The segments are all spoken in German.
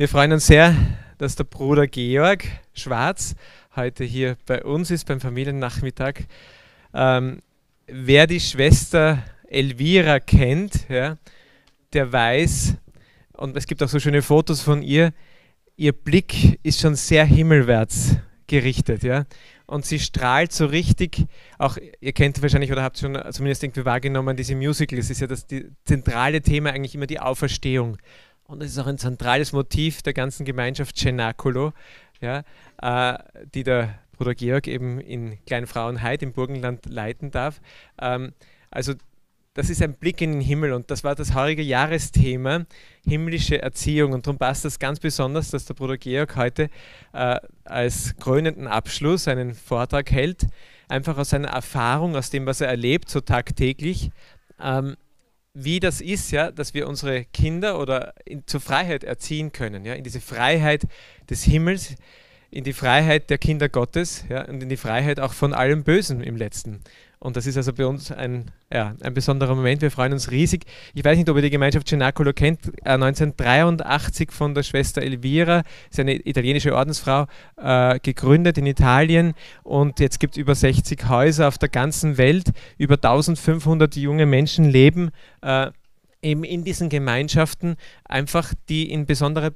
Wir freuen uns sehr, dass der Bruder Georg Schwarz heute hier bei uns ist beim Familiennachmittag. Ähm, wer die Schwester Elvira kennt, ja, der weiß, und es gibt auch so schöne Fotos von ihr, ihr Blick ist schon sehr himmelwärts gerichtet. Ja? Und sie strahlt so richtig, auch ihr kennt wahrscheinlich oder habt schon zumindest irgendwie wahrgenommen, diese Musical, es ist ja das die zentrale Thema eigentlich immer die Auferstehung. Und es ist auch ein zentrales Motiv der ganzen Gemeinschaft Cenacolo, ja, äh, die der Bruder Georg eben in Kleinfrauenheit im Burgenland leiten darf. Ähm, also das ist ein Blick in den Himmel und das war das heurige Jahresthema, himmlische Erziehung. Und darum passt das ganz besonders, dass der Bruder Georg heute äh, als krönenden Abschluss einen Vortrag hält, einfach aus seiner Erfahrung, aus dem, was er erlebt, so tagtäglich, ähm, wie das ist, ja, dass wir unsere Kinder oder in, zur Freiheit erziehen können, ja, in diese Freiheit des Himmels, in die Freiheit der Kinder Gottes ja, und in die Freiheit auch von allem Bösen im letzten. Und das ist also bei uns ein, ja, ein besonderer Moment. Wir freuen uns riesig. Ich weiß nicht, ob ihr die Gemeinschaft Cenacolo kennt. 1983 äh, von der Schwester Elvira, ist eine italienische Ordensfrau, äh, gegründet in Italien. Und jetzt gibt es über 60 Häuser auf der ganzen Welt. Über 1500 junge Menschen leben. Äh, eben in diesen Gemeinschaften einfach, die in besondere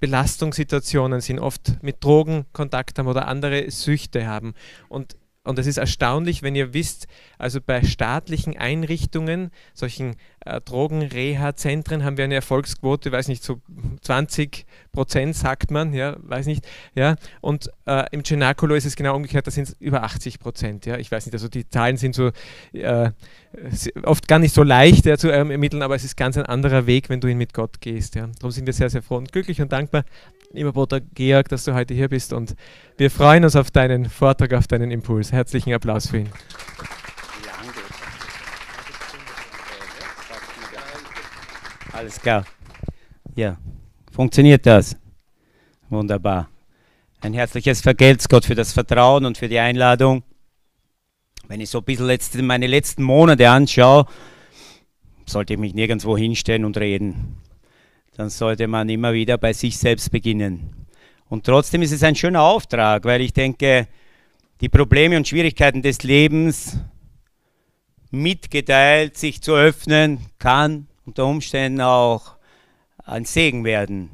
Belastungssituationen sind, oft mit Drogen Kontakt haben oder andere Süchte haben. Und und es ist erstaunlich, wenn ihr wisst, also bei staatlichen Einrichtungen, solchen äh, Drogenreha-Zentren haben wir eine Erfolgsquote, weiß nicht, so 20 Prozent sagt man, ja, weiß nicht, ja. Und äh, im Cenacolo ist es genau umgekehrt, da sind es über 80 Prozent, ja. Ich weiß nicht, also die Zahlen sind so äh, oft gar nicht so leicht ja, zu ermitteln, aber es ist ganz ein anderer Weg, wenn du ihn mit Gott gehst, ja. Darum sind wir sehr, sehr froh und glücklich und dankbar, lieber Bruder Georg, dass du heute hier bist und wir freuen uns auf deinen Vortrag, auf deinen Impuls. Herzlichen Applaus für ihn. Alles klar. Ja, funktioniert das? Wunderbar. Ein herzliches Vergelt's Gott für das Vertrauen und für die Einladung. Wenn ich so ein bisschen letzte, meine letzten Monate anschaue, sollte ich mich nirgendwo hinstellen und reden dann sollte man immer wieder bei sich selbst beginnen. Und trotzdem ist es ein schöner Auftrag, weil ich denke, die Probleme und Schwierigkeiten des Lebens mitgeteilt, sich zu öffnen, kann unter Umständen auch ein Segen werden.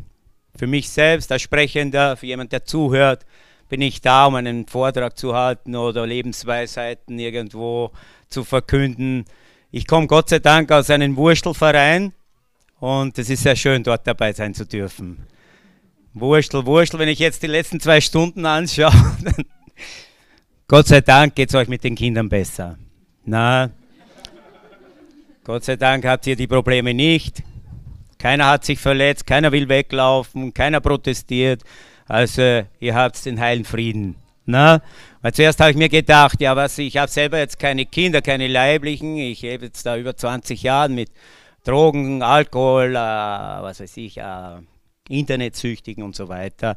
Für mich selbst als Sprechender, für jemand, der zuhört, bin ich da, um einen Vortrag zu halten oder Lebensweisheiten irgendwo zu verkünden. Ich komme Gott sei Dank aus einem Wurstelverein und es ist sehr schön, dort dabei sein zu dürfen. Wurstel, Wurstel, wenn ich jetzt die letzten zwei Stunden anschaue, Gott sei Dank geht es euch mit den Kindern besser. Na, Gott sei Dank habt ihr die Probleme nicht. Keiner hat sich verletzt, keiner will weglaufen, keiner protestiert. Also ihr habt den heilen Frieden. Na? Weil zuerst habe ich mir gedacht, ja was, ich habe selber jetzt keine Kinder, keine leiblichen. Ich lebe jetzt da über 20 Jahre mit Drogen, Alkohol, äh, was weiß ich, äh, Internetsüchtigen und so weiter.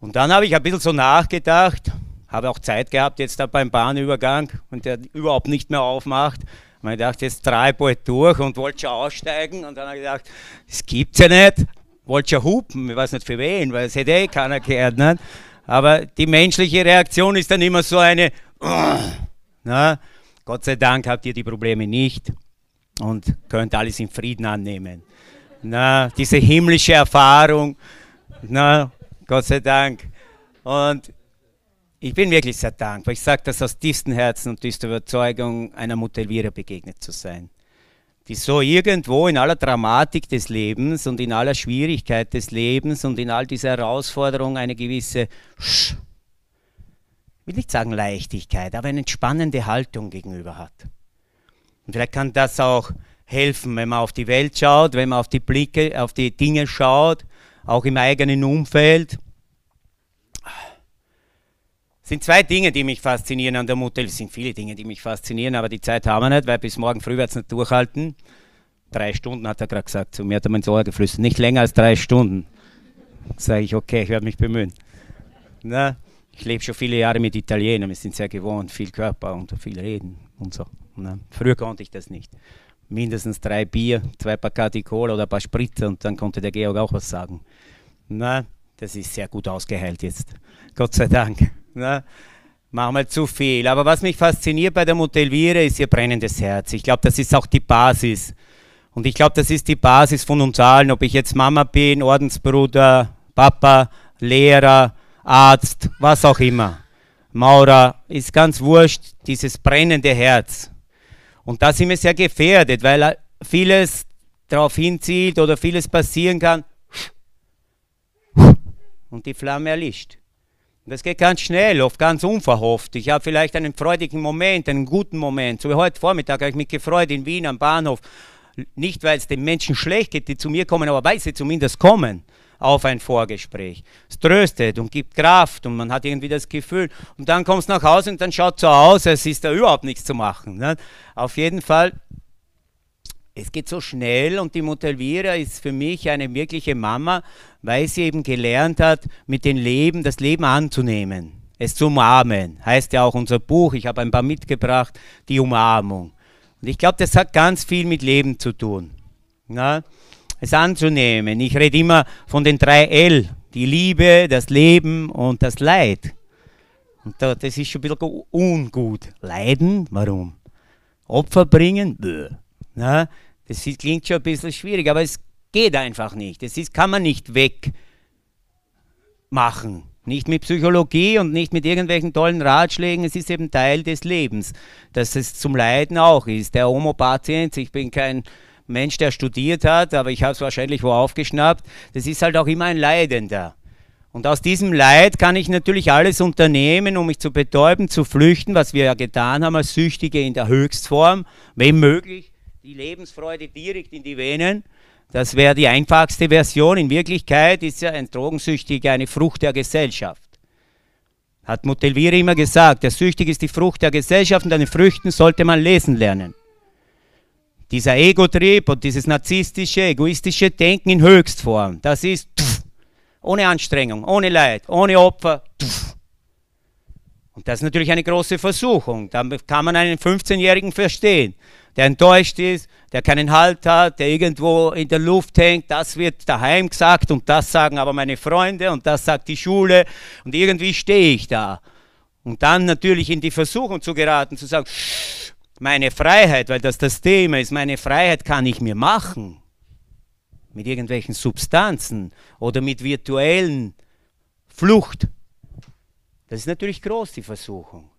Und dann habe ich ein bisschen so nachgedacht, habe auch Zeit gehabt jetzt da beim Bahnübergang und der überhaupt nicht mehr aufmacht. Und ich dachte, jetzt drei bald durch und wollte schon aussteigen und dann habe ich gedacht, das gibt's ja nicht. Wollte schon hupen, ich weiß nicht für wen, weil es hätte eh keiner gehört. Nicht? Aber die menschliche Reaktion ist dann immer so eine, na, Gott sei Dank habt ihr die Probleme nicht und könnt alles in Frieden annehmen. Na, diese himmlische Erfahrung, na, Gott sei Dank. Und ich bin wirklich sehr dankbar. Ich sage das aus tiefstem Herzen und tiefster Überzeugung, einer Mutter Elvira begegnet zu sein. Die so irgendwo in aller Dramatik des Lebens und in aller Schwierigkeit des Lebens und in all dieser Herausforderung eine gewisse, ich will nicht sagen Leichtigkeit, aber eine entspannende Haltung gegenüber hat. Und vielleicht kann das auch helfen, wenn man auf die Welt schaut, wenn man auf die Blicke, auf die Dinge schaut, auch im eigenen Umfeld. Es sind zwei Dinge, die mich faszinieren an der Mutter. Es sind viele Dinge, die mich faszinieren, aber die Zeit haben wir nicht, weil bis morgen früh wird es nicht durchhalten. Drei Stunden hat er gerade gesagt, zu mir hat er mein Ohr geflüstert. Nicht länger als drei Stunden. Sage ich, okay, ich werde mich bemühen. Na, ich lebe schon viele Jahre mit Italienern, wir sind sehr gewohnt, viel Körper und viel Reden und so. Na, früher konnte ich das nicht. Mindestens drei Bier, zwei Bacardi Cola oder ein paar Spritzer und dann konnte der Georg auch was sagen. Na, das ist sehr gut ausgeheilt jetzt. Gott sei Dank. Na, machen wir zu viel. Aber was mich fasziniert bei der Motelvira ist ihr brennendes Herz. Ich glaube, das ist auch die Basis. Und ich glaube, das ist die Basis von uns allen, ob ich jetzt Mama bin, Ordensbruder, Papa, Lehrer, Arzt, was auch immer. Maurer, ist ganz wurscht, dieses brennende Herz. Und da sind wir sehr gefährdet, weil vieles darauf hinzielt oder vieles passieren kann und die Flamme erlischt. Das geht ganz schnell, oft ganz unverhofft. Ich habe vielleicht einen freudigen Moment, einen guten Moment. So wie heute Vormittag habe ich mich gefreut in Wien am Bahnhof. Nicht, weil es den Menschen schlecht geht, die zu mir kommen, aber weil sie zumindest kommen auf ein Vorgespräch. Es tröstet und gibt Kraft und man hat irgendwie das Gefühl. Und dann kommst du nach Hause und dann schaut so aus, als ist da überhaupt nichts zu machen. Ne? Auf jeden Fall, es geht so schnell und die Mutter ist für mich eine wirkliche Mama, weil sie eben gelernt hat, mit dem Leben das Leben anzunehmen. Es zu umarmen, heißt ja auch unser Buch, ich habe ein paar mitgebracht, die Umarmung. Und ich glaube, das hat ganz viel mit Leben zu tun. Na? Es anzunehmen. Ich rede immer von den drei L, die Liebe, das Leben und das Leid. Und das ist schon ein bisschen ungut. Leiden, warum? Opfer bringen, Bäh. Na, das klingt schon ein bisschen schwierig, aber es geht einfach nicht. Das ist, kann man nicht wegmachen. Nicht mit Psychologie und nicht mit irgendwelchen tollen Ratschlägen. Es ist eben Teil des Lebens, dass es zum Leiden auch ist. Der Homo-Patient, ich bin kein Mensch, der studiert hat, aber ich habe es wahrscheinlich wo aufgeschnappt, das ist halt auch immer ein Leidender. Und aus diesem Leid kann ich natürlich alles unternehmen, um mich zu betäuben, zu flüchten, was wir ja getan haben als Süchtige in der Höchstform, wenn möglich, die Lebensfreude direkt in die Venen. Das wäre die einfachste Version. In Wirklichkeit ist ja ein Drogensüchtiger eine Frucht der Gesellschaft. Hat Mutelviri immer gesagt, der Süchtige ist die Frucht der Gesellschaft und an den Früchten sollte man lesen lernen. Dieser Ego-Trieb und dieses narzisstische, egoistische Denken in Höchstform, das ist pff, ohne Anstrengung, ohne Leid, ohne Opfer. Pff. Und das ist natürlich eine große Versuchung. Da kann man einen 15-Jährigen verstehen, der enttäuscht ist, der keinen Halt hat, der irgendwo in der Luft hängt. Das wird daheim gesagt und das sagen aber meine Freunde und das sagt die Schule und irgendwie stehe ich da. Und dann natürlich in die Versuchung zu geraten, zu sagen, meine Freiheit, weil das das Thema ist, meine Freiheit kann ich mir machen mit irgendwelchen Substanzen oder mit virtuellen Flucht. Das ist natürlich groß, die Versuchung.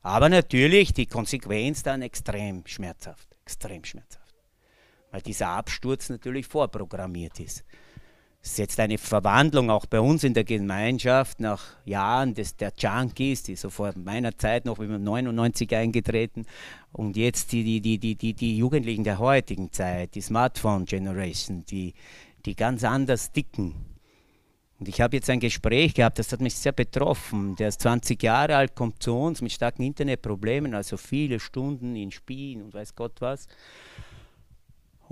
Aber natürlich die Konsequenz dann extrem schmerzhaft, extrem schmerzhaft. Weil dieser Absturz natürlich vorprogrammiert ist. Ist jetzt eine Verwandlung auch bei uns in der Gemeinschaft nach Jahren des, der Junkies, die so vor meiner Zeit noch, wir 99 eingetreten und jetzt die, die, die, die, die, die Jugendlichen der heutigen Zeit, die Smartphone Generation, die, die ganz anders dicken. Und ich habe jetzt ein Gespräch gehabt, das hat mich sehr betroffen. Der ist 20 Jahre alt, kommt zu uns mit starken Internetproblemen, also viele Stunden in Spielen und weiß Gott was.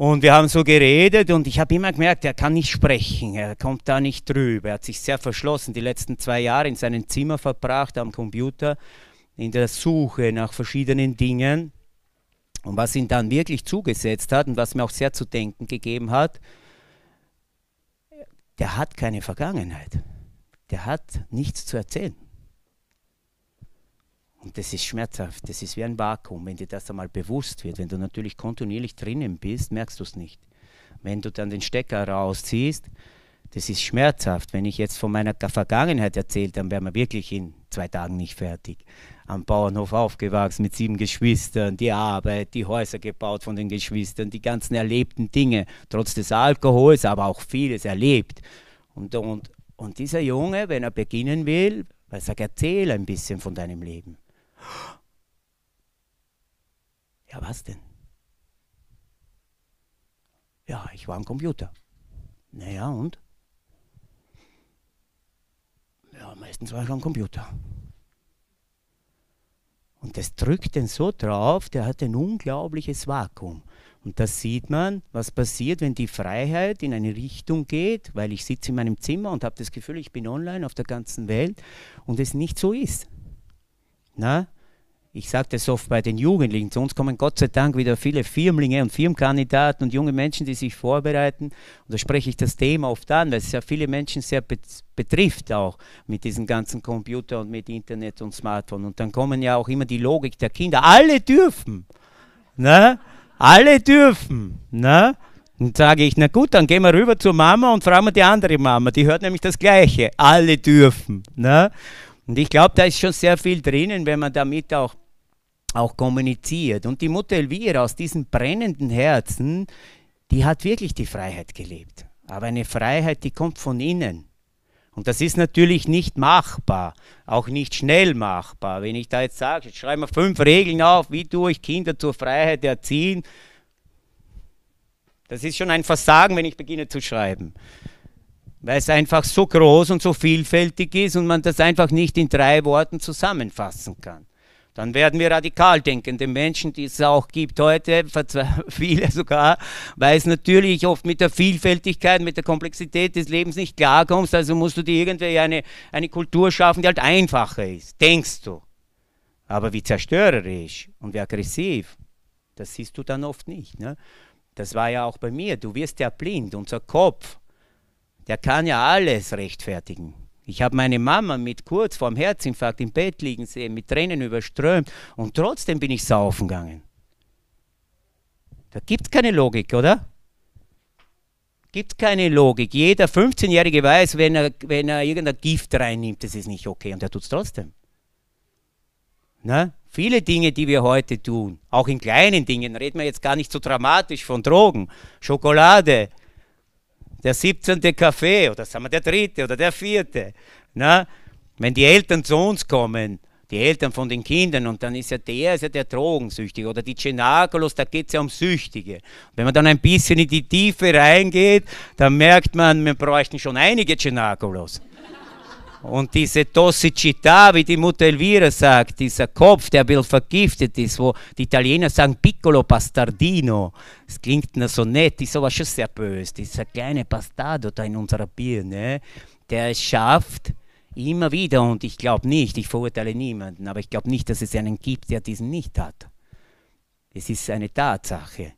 Und wir haben so geredet und ich habe immer gemerkt, er kann nicht sprechen, er kommt da nicht drüber. Er hat sich sehr verschlossen, die letzten zwei Jahre in seinem Zimmer verbracht am Computer, in der Suche nach verschiedenen Dingen. Und was ihn dann wirklich zugesetzt hat und was mir auch sehr zu denken gegeben hat, der hat keine Vergangenheit. Der hat nichts zu erzählen. Und das ist schmerzhaft, das ist wie ein Vakuum, wenn dir das einmal bewusst wird. Wenn du natürlich kontinuierlich drinnen bist, merkst du es nicht. Wenn du dann den Stecker rausziehst, das ist schmerzhaft. Wenn ich jetzt von meiner Vergangenheit erzähle, dann wären wir wirklich in zwei Tagen nicht fertig. Am Bauernhof aufgewachsen mit sieben Geschwistern, die Arbeit, die Häuser gebaut von den Geschwistern, die ganzen erlebten Dinge, trotz des Alkohols, aber auch vieles erlebt. Und, und, und dieser Junge, wenn er beginnen will, weil er sagt, erzähl ein bisschen von deinem Leben. Ja, was denn? Ja, ich war am Computer. Naja, und? Ja, meistens war ich am Computer. Und das drückt den so drauf, der hat ein unglaubliches Vakuum. Und das sieht man, was passiert, wenn die Freiheit in eine Richtung geht, weil ich sitze in meinem Zimmer und habe das Gefühl, ich bin online auf der ganzen Welt und es nicht so ist. Na? ich sage das oft bei den Jugendlichen, zu uns kommen Gott sei Dank wieder viele Firmlinge und Firmenkandidaten und junge Menschen, die sich vorbereiten. Und da spreche ich das Thema oft an, weil es ja viele Menschen sehr betrifft auch mit diesen ganzen Computer und mit Internet und Smartphone. Und dann kommen ja auch immer die Logik der Kinder. Alle dürfen. Ne? Alle dürfen. Ne? Und sage ich, na gut, dann gehen wir rüber zur Mama und fragen wir die andere Mama. Die hört nämlich das Gleiche. Alle dürfen. Ne? Und ich glaube, da ist schon sehr viel drinnen, wenn man damit auch auch kommuniziert. Und die Mutter Elvira aus diesem brennenden Herzen, die hat wirklich die Freiheit gelebt. Aber eine Freiheit, die kommt von innen. Und das ist natürlich nicht machbar, auch nicht schnell machbar. Wenn ich da jetzt sage, jetzt schreiben wir fünf Regeln auf, wie tue ich Kinder zur Freiheit erziehen, das ist schon ein Versagen, wenn ich beginne zu schreiben. Weil es einfach so groß und so vielfältig ist und man das einfach nicht in drei Worten zusammenfassen kann. Dann werden wir radikal denkende Menschen, die es auch gibt heute, viele sogar, weil es natürlich oft mit der Vielfältigkeit, mit der Komplexität des Lebens nicht klarkommst. Also musst du dir irgendwie eine, eine Kultur schaffen, die halt einfacher ist, denkst du. Aber wie zerstörerisch und wie aggressiv, das siehst du dann oft nicht. Ne? Das war ja auch bei mir. Du wirst ja blind. Unser Kopf, der kann ja alles rechtfertigen. Ich habe meine Mama mit kurz vorm Herzinfarkt im Bett liegen sehen, mit Tränen überströmt und trotzdem bin ich saufen gegangen. Da gibt es keine Logik, oder? Gibt keine Logik. Jeder 15-Jährige weiß, wenn er, wenn er irgendein Gift reinnimmt, das ist nicht okay und er tut es trotzdem. Na? Viele Dinge, die wir heute tun, auch in kleinen Dingen, reden wir jetzt gar nicht so dramatisch von Drogen, Schokolade, der 17. Kaffee oder sagen wir der dritte oder der vierte. Na? Wenn die Eltern zu uns kommen, die Eltern von den Kindern, und dann ist ja der, ist ja der Drogensüchtige oder die Cenagolos, da geht es ja um Süchtige. wenn man dann ein bisschen in die Tiefe reingeht, dann merkt man, wir bräuchten schon einige Cenagolos. Und diese Tossicità, wie die Mutter Elvira sagt, dieser Kopf, der ein bisschen vergiftet ist, wo die Italiener sagen piccolo bastardino, das klingt nur so nett, ist aber schon sehr böse, dieser kleine Bastardo da in unserer Birne, der es schafft, immer wieder, und ich glaube nicht, ich verurteile niemanden, aber ich glaube nicht, dass es einen gibt, der diesen nicht hat. Es ist eine Tatsache.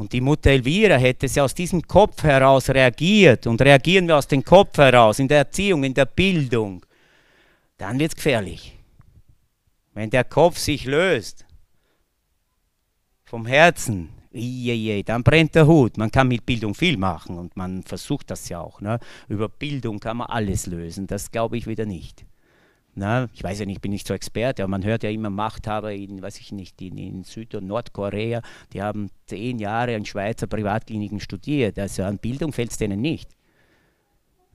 Und die Mutter Elvira hätte sie aus diesem Kopf heraus reagiert und reagieren wir aus dem Kopf heraus, in der Erziehung, in der Bildung, dann wird es gefährlich. Wenn der Kopf sich löst vom Herzen, dann brennt der Hut. Man kann mit Bildung viel machen und man versucht das ja auch. Ne? Über Bildung kann man alles lösen. Das glaube ich wieder nicht. Na, ich weiß ja nicht, ich bin nicht so Experte, aber man hört ja immer Machthaber in, weiß ich nicht, in, in Süd- und Nordkorea, die haben zehn Jahre in Schweizer Privatkliniken studiert. Also an Bildung fällt es denen nicht.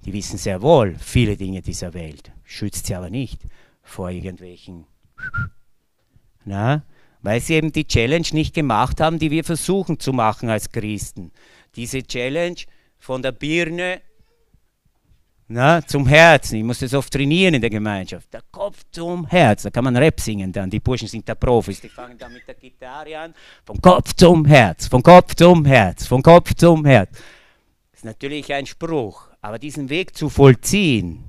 Die wissen sehr wohl viele Dinge dieser Welt, schützt sie aber nicht vor irgendwelchen, na, weil sie eben die Challenge nicht gemacht haben, die wir versuchen zu machen als Christen. Diese Challenge von der Birne na, zum Herzen. Ich muss das oft trainieren in der Gemeinschaft. Der Kopf zum Herz. Da kann man Rap singen dann. Die Burschen sind da Profis. Die fangen dann mit der Gitarre an. Vom Kopf zum Herz. Vom Kopf zum Herz. Vom Kopf zum Herz. Das ist natürlich ein Spruch. Aber diesen Weg zu vollziehen,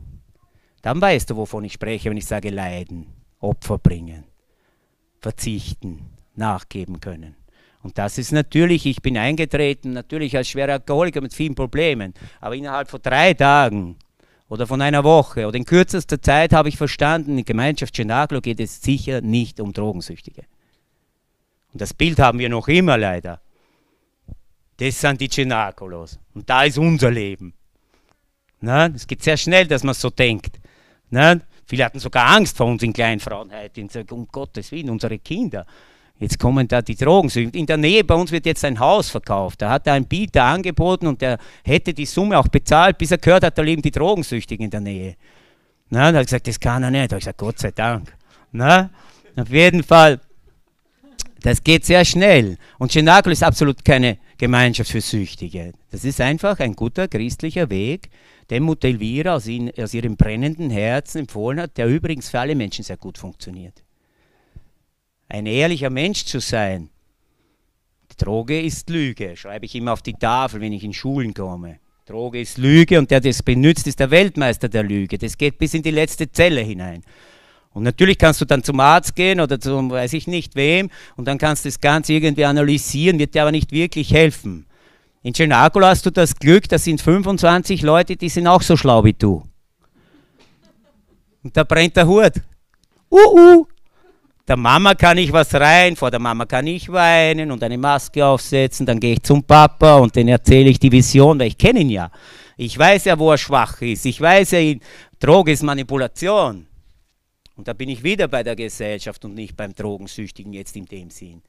dann weißt du, wovon ich spreche, wenn ich sage leiden, Opfer bringen, verzichten, nachgeben können. Und das ist natürlich, ich bin eingetreten, natürlich als schwerer Alkoholiker mit vielen Problemen, aber innerhalb von drei Tagen oder von einer Woche oder in kürzester Zeit habe ich verstanden, in Gemeinschaft Cenaglo geht es sicher nicht um Drogensüchtige. Und das Bild haben wir noch immer leider. Das sind die Cenagolos. Und da ist unser Leben. Es geht sehr schnell, dass man so denkt. Na? Viele hatten sogar Angst vor uns in Kleinfrauenheit. Um Gottes Willen, unsere Kinder. Jetzt kommen da die Drogen. In der Nähe bei uns wird jetzt ein Haus verkauft. Da hat er einen Bieter angeboten und der hätte die Summe auch bezahlt, bis er gehört hat, da leben die Drogensüchtigen in der Nähe. Na, da hat er gesagt, das kann er nicht. Da habe ich gesagt, Gott sei Dank. Na, auf jeden Fall, das geht sehr schnell. Und Cenacolo ist absolut keine Gemeinschaft für Süchtige. Das ist einfach ein guter christlicher Weg, den Mutter Elvira aus, aus ihrem brennenden Herzen empfohlen hat, der übrigens für alle Menschen sehr gut funktioniert ein ehrlicher Mensch zu sein. Die Droge ist Lüge, schreibe ich immer auf die Tafel, wenn ich in Schulen komme. Droge ist Lüge und der das benutzt, ist der Weltmeister der Lüge. Das geht bis in die letzte Zelle hinein. Und natürlich kannst du dann zum Arzt gehen oder zum weiß ich nicht wem und dann kannst du das Ganze irgendwie analysieren, wird dir aber nicht wirklich helfen. In Cenacolo hast du das Glück, da sind 25 Leute, die sind auch so schlau wie du. Und da brennt der Hut. Uh, uh. Der Mama kann ich was rein, vor der Mama kann ich weinen und eine Maske aufsetzen, dann gehe ich zum Papa und den erzähle ich die Vision, weil ich kenne ihn ja. Ich weiß ja, wo er schwach ist. Ich weiß ja, Droge ist Manipulation. Und da bin ich wieder bei der Gesellschaft und nicht beim Drogensüchtigen jetzt in dem Sinn.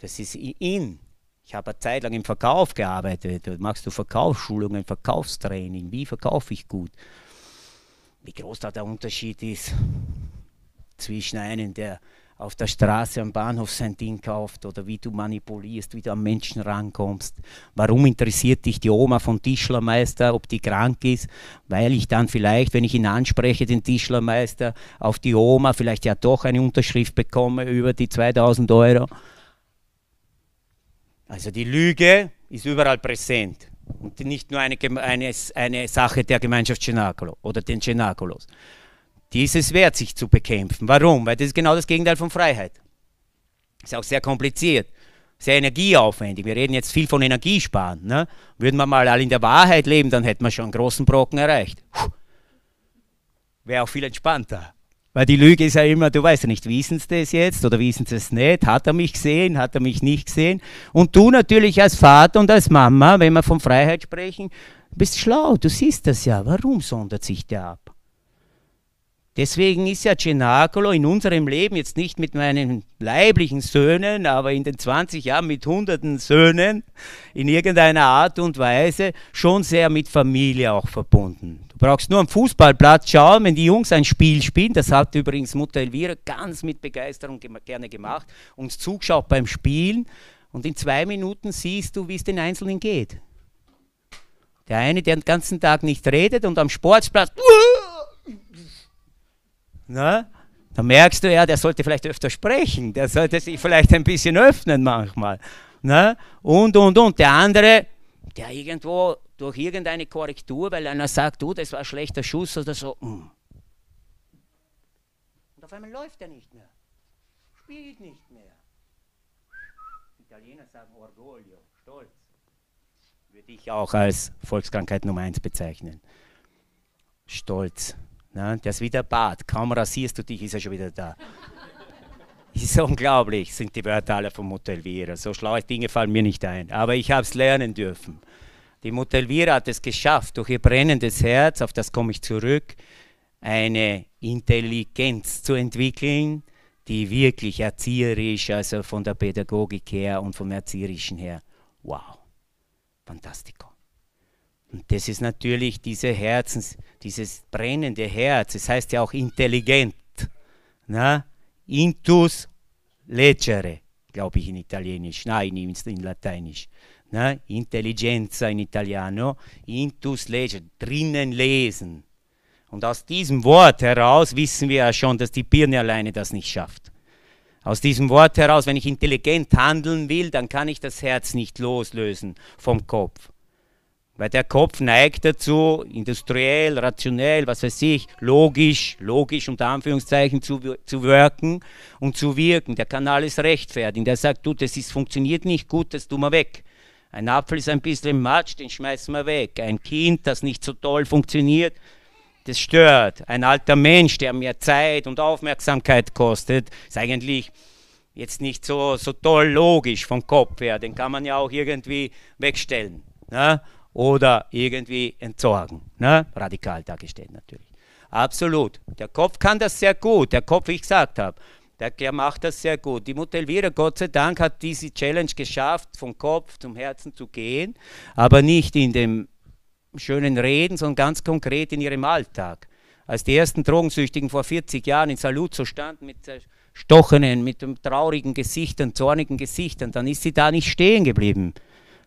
Das ist in. Ich habe eine Zeit lang im Verkauf gearbeitet. Machst du Verkaufsschulungen, Verkaufstraining. Wie verkaufe ich gut? Wie groß da der Unterschied ist zwischen einem, der auf der Straße am Bahnhof sein Ding kauft oder wie du manipulierst, wie du am Menschen rankommst. Warum interessiert dich die Oma von Tischlermeister, ob die krank ist? Weil ich dann vielleicht, wenn ich ihn anspreche, den Tischlermeister, auf die Oma vielleicht ja doch eine Unterschrift bekomme über die 2000 Euro. Also die Lüge ist überall präsent und nicht nur eine, eine, eine Sache der Gemeinschaft Cenacolo oder den Cenacolos. Dieses wert sich zu bekämpfen. Warum? Weil das ist genau das Gegenteil von Freiheit. Ist auch sehr kompliziert, sehr energieaufwendig. Wir reden jetzt viel von Energiesparen. Ne? Würden wir mal alle in der Wahrheit leben, dann hätten wir schon einen großen Brocken erreicht. Wäre auch viel entspannter. Weil die Lüge ist ja immer, du weißt ja nicht, wissen sie das jetzt oder wissen sie es nicht? Hat er mich gesehen? Hat er mich nicht gesehen? Und du natürlich als Vater und als Mama, wenn wir von Freiheit sprechen, bist schlau, du siehst das ja. Warum sondert sich der ab? Deswegen ist ja Cenacolo in unserem Leben jetzt nicht mit meinen leiblichen Söhnen, aber in den 20 Jahren mit hunderten Söhnen in irgendeiner Art und Weise schon sehr mit Familie auch verbunden. Du brauchst nur am Fußballplatz schauen, wenn die Jungs ein Spiel spielen, das hat übrigens Mutter Elvira ganz mit Begeisterung gerne gemacht, uns zugeschaut beim Spielen und in zwei Minuten siehst du, wie es den Einzelnen geht. Der eine, der den ganzen Tag nicht redet und am Sportplatz na? Da merkst du ja, der sollte vielleicht öfter sprechen, der sollte sich vielleicht ein bisschen öffnen manchmal. Na? Und, und, und. Der andere, der irgendwo durch irgendeine Korrektur, weil einer sagt, du, das war ein schlechter Schuss oder so. Mm. Und auf einmal läuft er nicht mehr. Spielt nicht mehr. Italiener sagen Orgoglio, Stolz. Würde ich auch als Volkskrankheit Nummer eins bezeichnen. Stolz. Ne? Der ist wie der Bart. Kaum rasierst du dich, ist er schon wieder da. ist unglaublich, sind die Wörter alle von Mutter Elvira. So schlaue Dinge fallen mir nicht ein. Aber ich habe es lernen dürfen. Die Mutter Elvira hat es geschafft, durch ihr brennendes Herz, auf das komme ich zurück, eine Intelligenz zu entwickeln, die wirklich erzieherisch, also von der Pädagogik her und vom Erzieherischen her, wow, fantastico. Und das ist natürlich diese Herzens, dieses brennende Herz. Es das heißt ja auch intelligent. Na? Intus leggere, glaube ich in Italienisch. Nein, in Lateinisch. Na? Intelligenza in Italiano. Intus leggere, drinnen lesen. Und aus diesem Wort heraus wissen wir ja schon, dass die Birne alleine das nicht schafft. Aus diesem Wort heraus, wenn ich intelligent handeln will, dann kann ich das Herz nicht loslösen vom Kopf. Weil der Kopf neigt dazu, industriell, rationell, was weiß ich, logisch, logisch unter Anführungszeichen zu, zu wirken und zu wirken. Der kann alles rechtfertigen. Der sagt, du, das ist, funktioniert nicht gut, das tun wir weg. Ein Apfel ist ein bisschen Matsch, den schmeißen wir weg. Ein Kind, das nicht so toll funktioniert, das stört. Ein alter Mensch, der mehr Zeit und Aufmerksamkeit kostet, ist eigentlich jetzt nicht so, so toll logisch vom Kopf her. Den kann man ja auch irgendwie wegstellen. Ne? Oder irgendwie entsorgen. Ne? Radikal dargestellt natürlich. Absolut. Der Kopf kann das sehr gut. Der Kopf, wie ich gesagt habe, der macht das sehr gut. Die Mutter Elvira, Gott sei Dank, hat diese Challenge geschafft, vom Kopf zum Herzen zu gehen, aber nicht in dem schönen Reden, sondern ganz konkret in ihrem Alltag. Als die ersten Drogensüchtigen vor 40 Jahren in Saluzzo standen mit stochenen, mit traurigen Gesichtern, zornigen Gesichtern, dann ist sie da nicht stehen geblieben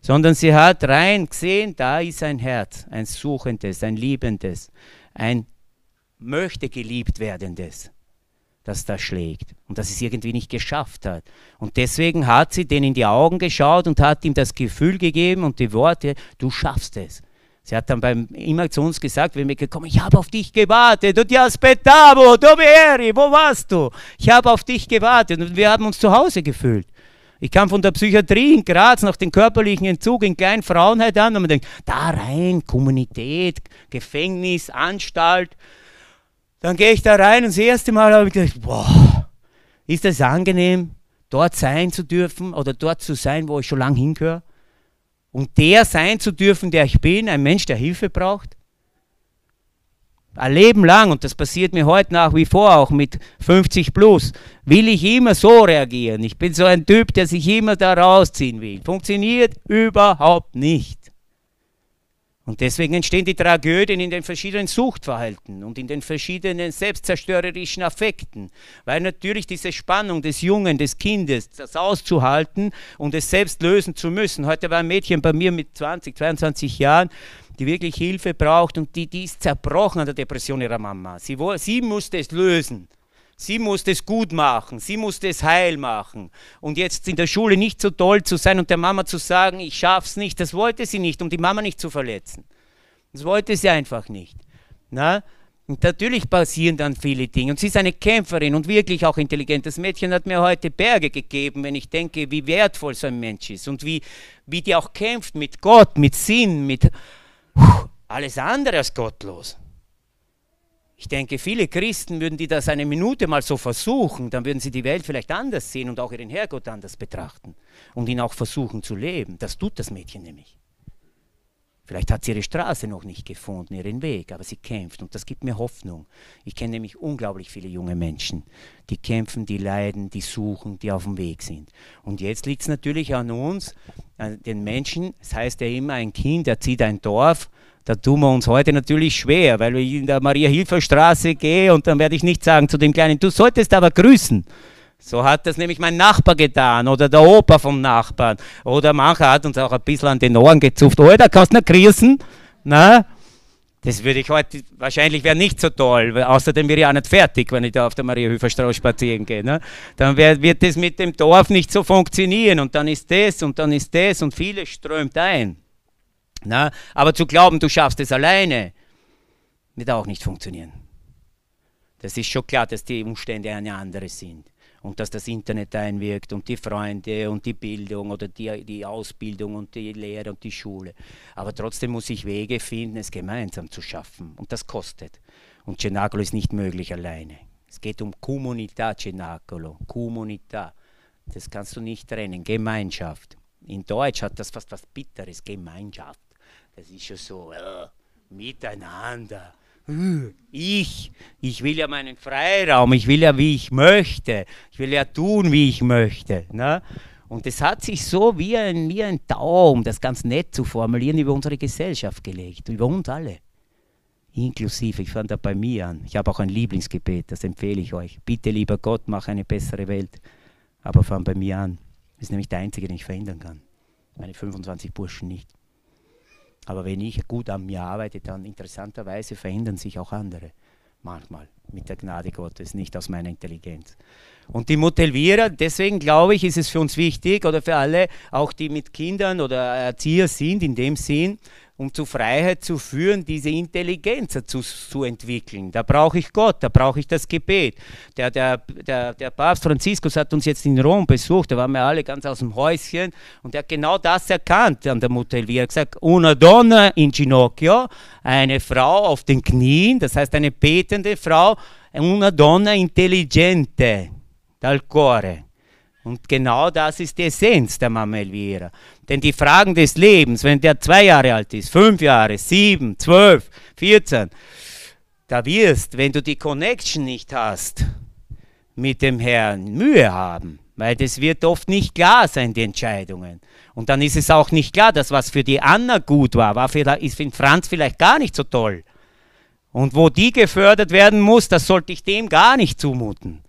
sondern sie hat rein gesehen, da ist ein Herz, ein suchendes, ein liebendes, ein möchte geliebt werdendes, das da schlägt und das es irgendwie nicht geschafft hat. Und deswegen hat sie den in die Augen geschaut und hat ihm das Gefühl gegeben und die Worte, du schaffst es. Sie hat dann beim, immer zu uns gesagt, wenn wir gekommen ich habe auf dich gewartet. Und ja, aspettavo, dove eri, wo warst du? Ich habe auf dich gewartet und wir haben uns zu Hause gefühlt. Ich kam von der Psychiatrie in Graz nach dem körperlichen Entzug in kleinen Frauenheit an und man denkt, da rein, Kommunität, Gefängnis, Anstalt. Dann gehe ich da rein und das erste Mal habe ich gedacht, boah, ist das angenehm, dort sein zu dürfen oder dort zu sein, wo ich schon lange hingehöre? Und der sein zu dürfen, der ich bin, ein Mensch, der Hilfe braucht? Ein Leben lang, und das passiert mir heute nach wie vor, auch mit 50 plus, will ich immer so reagieren. Ich bin so ein Typ, der sich immer da rausziehen will. Funktioniert überhaupt nicht. Und deswegen entstehen die Tragödien in den verschiedenen Suchtverhalten und in den verschiedenen selbstzerstörerischen Affekten. Weil natürlich diese Spannung des Jungen, des Kindes, das auszuhalten und es selbst lösen zu müssen. Heute war ein Mädchen bei mir mit 20, 22 Jahren, die wirklich Hilfe braucht und die, die ist zerbrochen an der Depression ihrer Mama. Sie, sie musste es lösen. Sie musste es gut machen, sie musste es heil machen. Und jetzt in der Schule nicht so toll zu sein und der Mama zu sagen, ich schaff's nicht, das wollte sie nicht, um die Mama nicht zu verletzen. Das wollte sie einfach nicht. Na? Und natürlich passieren dann viele Dinge. Und sie ist eine Kämpferin und wirklich auch intelligent. Das Mädchen hat mir heute Berge gegeben, wenn ich denke, wie wertvoll so ein Mensch ist und wie, wie die auch kämpft mit Gott, mit Sinn, mit alles andere als gottlos. Ich denke, viele Christen würden die das eine Minute mal so versuchen, dann würden sie die Welt vielleicht anders sehen und auch ihren Herrgott anders betrachten und ihn auch versuchen zu leben. Das tut das Mädchen nämlich. Vielleicht hat sie ihre Straße noch nicht gefunden, ihren Weg, aber sie kämpft und das gibt mir Hoffnung. Ich kenne nämlich unglaublich viele junge Menschen, die kämpfen, die leiden, die suchen, die auf dem Weg sind. Und jetzt liegt es natürlich an uns, an den Menschen. Das heißt ja immer, ein Kind erzieht ein Dorf da tun wir uns heute natürlich schwer, weil ich in der Maria-Hilfer-Straße gehe und dann werde ich nicht sagen zu dem Kleinen, du solltest aber grüßen. So hat das nämlich mein Nachbar getan oder der Opa vom Nachbarn. Oder mancher hat uns auch ein bisschen an den Ohren gezupft. Oh, da kannst du nicht grüßen. Na? Das würde ich heute, wahrscheinlich wäre nicht so toll, außerdem wäre ich auch nicht fertig, wenn ich da auf der Maria-Hilfer-Straße spazieren gehe. Ne? Dann wär, wird das mit dem Dorf nicht so funktionieren und dann ist das und dann ist das und vieles strömt ein. Na, aber zu glauben, du schaffst es alleine, wird auch nicht funktionieren. Das ist schon klar, dass die Umstände eine andere sind und dass das Internet einwirkt und die Freunde und die Bildung oder die, die Ausbildung und die Lehre und die Schule. Aber trotzdem muss ich Wege finden, es gemeinsam zu schaffen und das kostet. Und Cenacolo ist nicht möglich alleine. Es geht um Comunità Cenacolo, Comunità. Das kannst du nicht trennen, Gemeinschaft. In Deutsch hat das fast was Bitteres, Gemeinschaft. Das ist schon so, äh, miteinander. Ich, ich will ja meinen Freiraum, ich will ja, wie ich möchte. Ich will ja tun, wie ich möchte. Ne? Und es hat sich so wie ein, wie ein Tau, um das ganz nett zu formulieren, über unsere Gesellschaft gelegt, über uns alle. Inklusive, ich fand da bei mir an. Ich habe auch ein Lieblingsgebet, das empfehle ich euch. Bitte, lieber Gott, mach eine bessere Welt. Aber fang bei mir an. Das ist nämlich der einzige, den ich verhindern kann. Meine 25 Burschen nicht. Aber wenn ich gut an mir arbeite, dann interessanterweise verhindern sich auch andere. Manchmal mit der Gnade Gottes, nicht aus meiner Intelligenz. Und die Motivierer, deswegen glaube ich, ist es für uns wichtig oder für alle, auch die mit Kindern oder Erzieher sind, in dem Sinn, um zu Freiheit zu führen, diese Intelligenz zu, zu entwickeln. Da brauche ich Gott, da brauche ich das Gebet. Der, der, der, der Papst Franziskus hat uns jetzt in Rom besucht, da waren wir alle ganz aus dem Häuschen und er hat genau das erkannt an der Mutter Elvira. Er hat gesagt, una donna in ginocchio, eine Frau auf den Knien, das heißt eine betende Frau, una donna intelligente dal cuore. Und genau das ist die Essenz der Mama Elvira. Denn die Fragen des Lebens, wenn der zwei Jahre alt ist, fünf Jahre, sieben, zwölf, vierzehn, da wirst, wenn du die Connection nicht hast mit dem Herrn, Mühe haben. Weil das wird oft nicht klar sein, die Entscheidungen. Und dann ist es auch nicht klar, dass was für die Anna gut war, war für, ist für Franz vielleicht gar nicht so toll. Und wo die gefördert werden muss, das sollte ich dem gar nicht zumuten.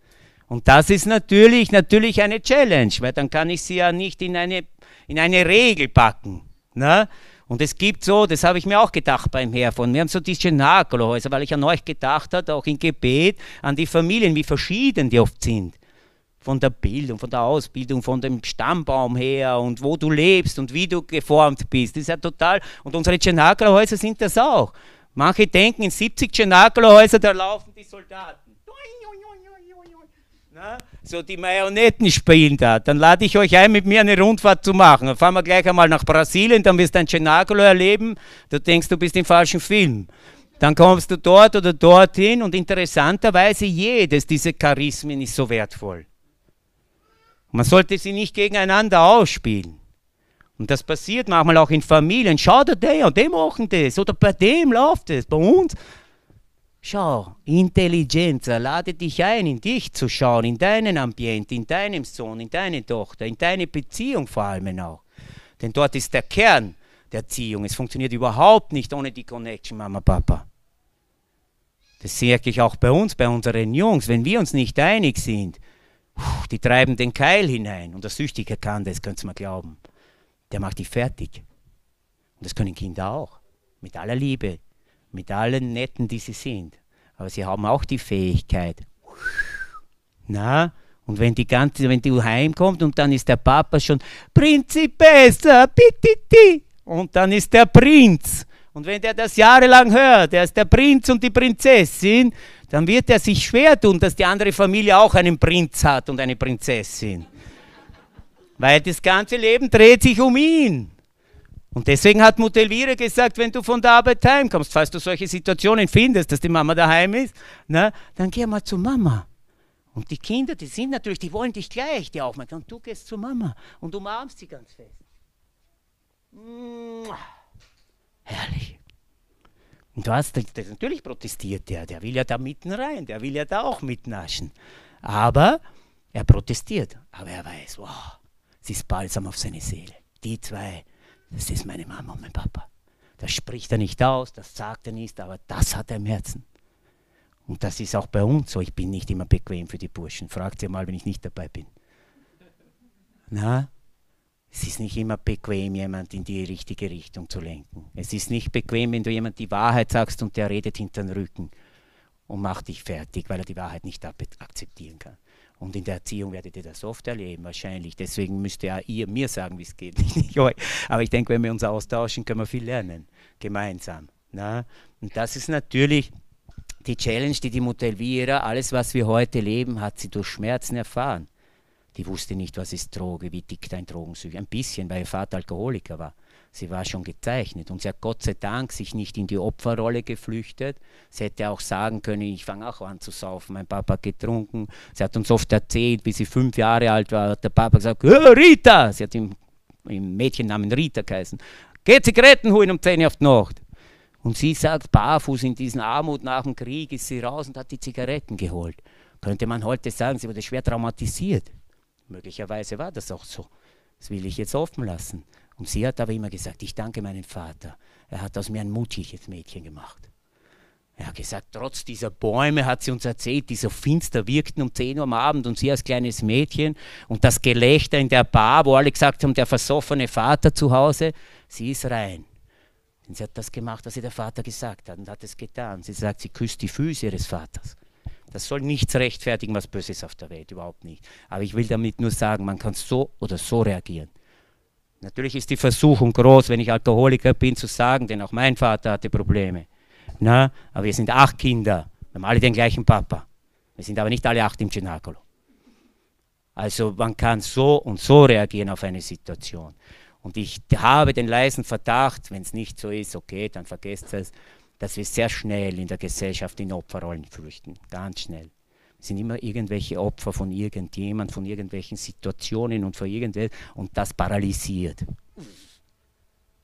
Und das ist natürlich, natürlich eine Challenge, weil dann kann ich sie ja nicht in eine, in eine Regel packen. Ne? Und es gibt so, das habe ich mir auch gedacht beim Herfahren, wir haben so die Cenaculohäuser, weil ich an euch gedacht habe, auch im Gebet, an die Familien, wie verschieden die oft sind. von der Bildung, von der Ausbildung, von dem Stammbaum her und wo du lebst und wie du geformt bist. Das ist ja total. Und unsere Cenacolo-Häuser sind das auch. Manche denken, in 70 Cenacolo-Häuser, da laufen die Soldaten. So die Marionetten spielen da. Dann lade ich euch ein, mit mir eine Rundfahrt zu machen. Dann fahren wir gleich einmal nach Brasilien, dann wirst du ein Cenacolo erleben. Du denkst, du bist im falschen Film. Dann kommst du dort oder dorthin und interessanterweise jedes dieser Charismen ist so wertvoll. Man sollte sie nicht gegeneinander ausspielen. Und das passiert manchmal auch in Familien. Schau der und dem machen das. Oder bei dem läuft es. Bei uns. Schau, Intelligenz, lade dich ein, in dich zu schauen, in deinen Ambiente, in deinem Sohn, in deine Tochter, in deine Beziehung vor allem auch. Denn dort ist der Kern der Erziehung. Es funktioniert überhaupt nicht ohne die Connection, Mama, Papa. Das sehe ich auch bei uns, bei unseren Jungs. Wenn wir uns nicht einig sind, die treiben den Keil hinein. Und der Süchtige kann das, könnt ihr mal glauben. Der macht die fertig. Und das können Kinder auch. Mit aller Liebe, mit allen Netten, die sie sind. Aber sie haben auch die Fähigkeit. Na, und wenn die ganze, wenn du heimkommst und dann ist der Papa schon Prinzipessa, pititi, und dann ist der Prinz. Und wenn der das jahrelang hört, er ist der Prinz und die Prinzessin, dann wird er sich schwer tun, dass die andere Familie auch einen Prinz hat und eine Prinzessin. Weil das ganze Leben dreht sich um ihn. Und deswegen hat Mutter Elvira gesagt, wenn du von der Arbeit heimkommst, falls du solche Situationen findest, dass die Mama daheim ist, na, dann geh mal zu Mama. Und die Kinder, die sind natürlich, die wollen dich gleich, die aufmerksam. Und du gehst zu Mama und umarmst sie ganz fest. Herrlich. Und du hast, das, natürlich protestiert der, der will ja da mitten rein, der will ja da auch mitnaschen. Aber er protestiert, aber er weiß, wow, es ist balsam auf seine Seele. Die zwei, das ist meine Mama und mein Papa. Das spricht er nicht aus, das sagt er nicht, aber das hat er im Herzen. Und das ist auch bei uns so. Ich bin nicht immer bequem für die Burschen. Fragt ihr mal, wenn ich nicht dabei bin. Na, es ist nicht immer bequem, jemand in die richtige Richtung zu lenken. Es ist nicht bequem, wenn du jemand die Wahrheit sagst und der redet hinter den Rücken und macht dich fertig, weil er die Wahrheit nicht akzeptieren kann. Und in der Erziehung werdet ihr das oft erleben, wahrscheinlich. Deswegen müsst ihr ihr mir sagen, wie es geht, nicht euch. Aber ich denke, wenn wir uns austauschen, können wir viel lernen, gemeinsam. Na? Und das ist natürlich die Challenge, die die Mutter Elvira, alles, was wir heute leben, hat sie durch Schmerzen erfahren. Die wusste nicht, was ist Droge, wie tickt ein Drogensüchtiger. Ein bisschen, weil ihr Vater Alkoholiker war. Sie war schon gezeichnet und sie hat Gott sei Dank sich nicht in die Opferrolle geflüchtet. Sie hätte auch sagen können, ich fange auch an zu saufen. Mein Papa hat getrunken. Sie hat uns oft erzählt, wie sie fünf Jahre alt war, hat der Papa gesagt, Rita! Sie hat im, im Mädchennamen Rita geheißen. Geht Zigaretten holen um 10 Uhr auf die Nacht. Und sie sagt, barfuß in diesen Armut nach dem Krieg ist sie raus und hat die Zigaretten geholt. Könnte man heute sagen, sie wurde schwer traumatisiert. Möglicherweise war das auch so. Das will ich jetzt offen lassen. Und sie hat aber immer gesagt, ich danke meinem Vater. Er hat aus mir ein mutiges Mädchen gemacht. Er hat gesagt, trotz dieser Bäume hat sie uns erzählt, die so finster wirkten um 10 Uhr am Abend und sie als kleines Mädchen und das Gelächter in der Bar, wo alle gesagt haben, der versoffene Vater zu Hause, sie ist rein. Und sie hat das gemacht, was ihr der Vater gesagt hat und hat es getan. Sie sagt, sie küsst die Füße ihres Vaters. Das soll nichts rechtfertigen, was Böses auf der Welt, überhaupt nicht. Aber ich will damit nur sagen, man kann so oder so reagieren. Natürlich ist die Versuchung groß, wenn ich Alkoholiker bin, zu sagen, denn auch mein Vater hatte Probleme. Na, aber wir sind acht Kinder, wir haben alle den gleichen Papa. Wir sind aber nicht alle acht im Cenacolo. Also man kann so und so reagieren auf eine Situation. Und ich habe den leisen Verdacht, wenn es nicht so ist, okay, dann vergesst es, dass wir sehr schnell in der Gesellschaft in Opferrollen flüchten. Ganz schnell. Sind immer irgendwelche Opfer von irgendjemand, von irgendwelchen Situationen und von irgendwelchen und das paralysiert.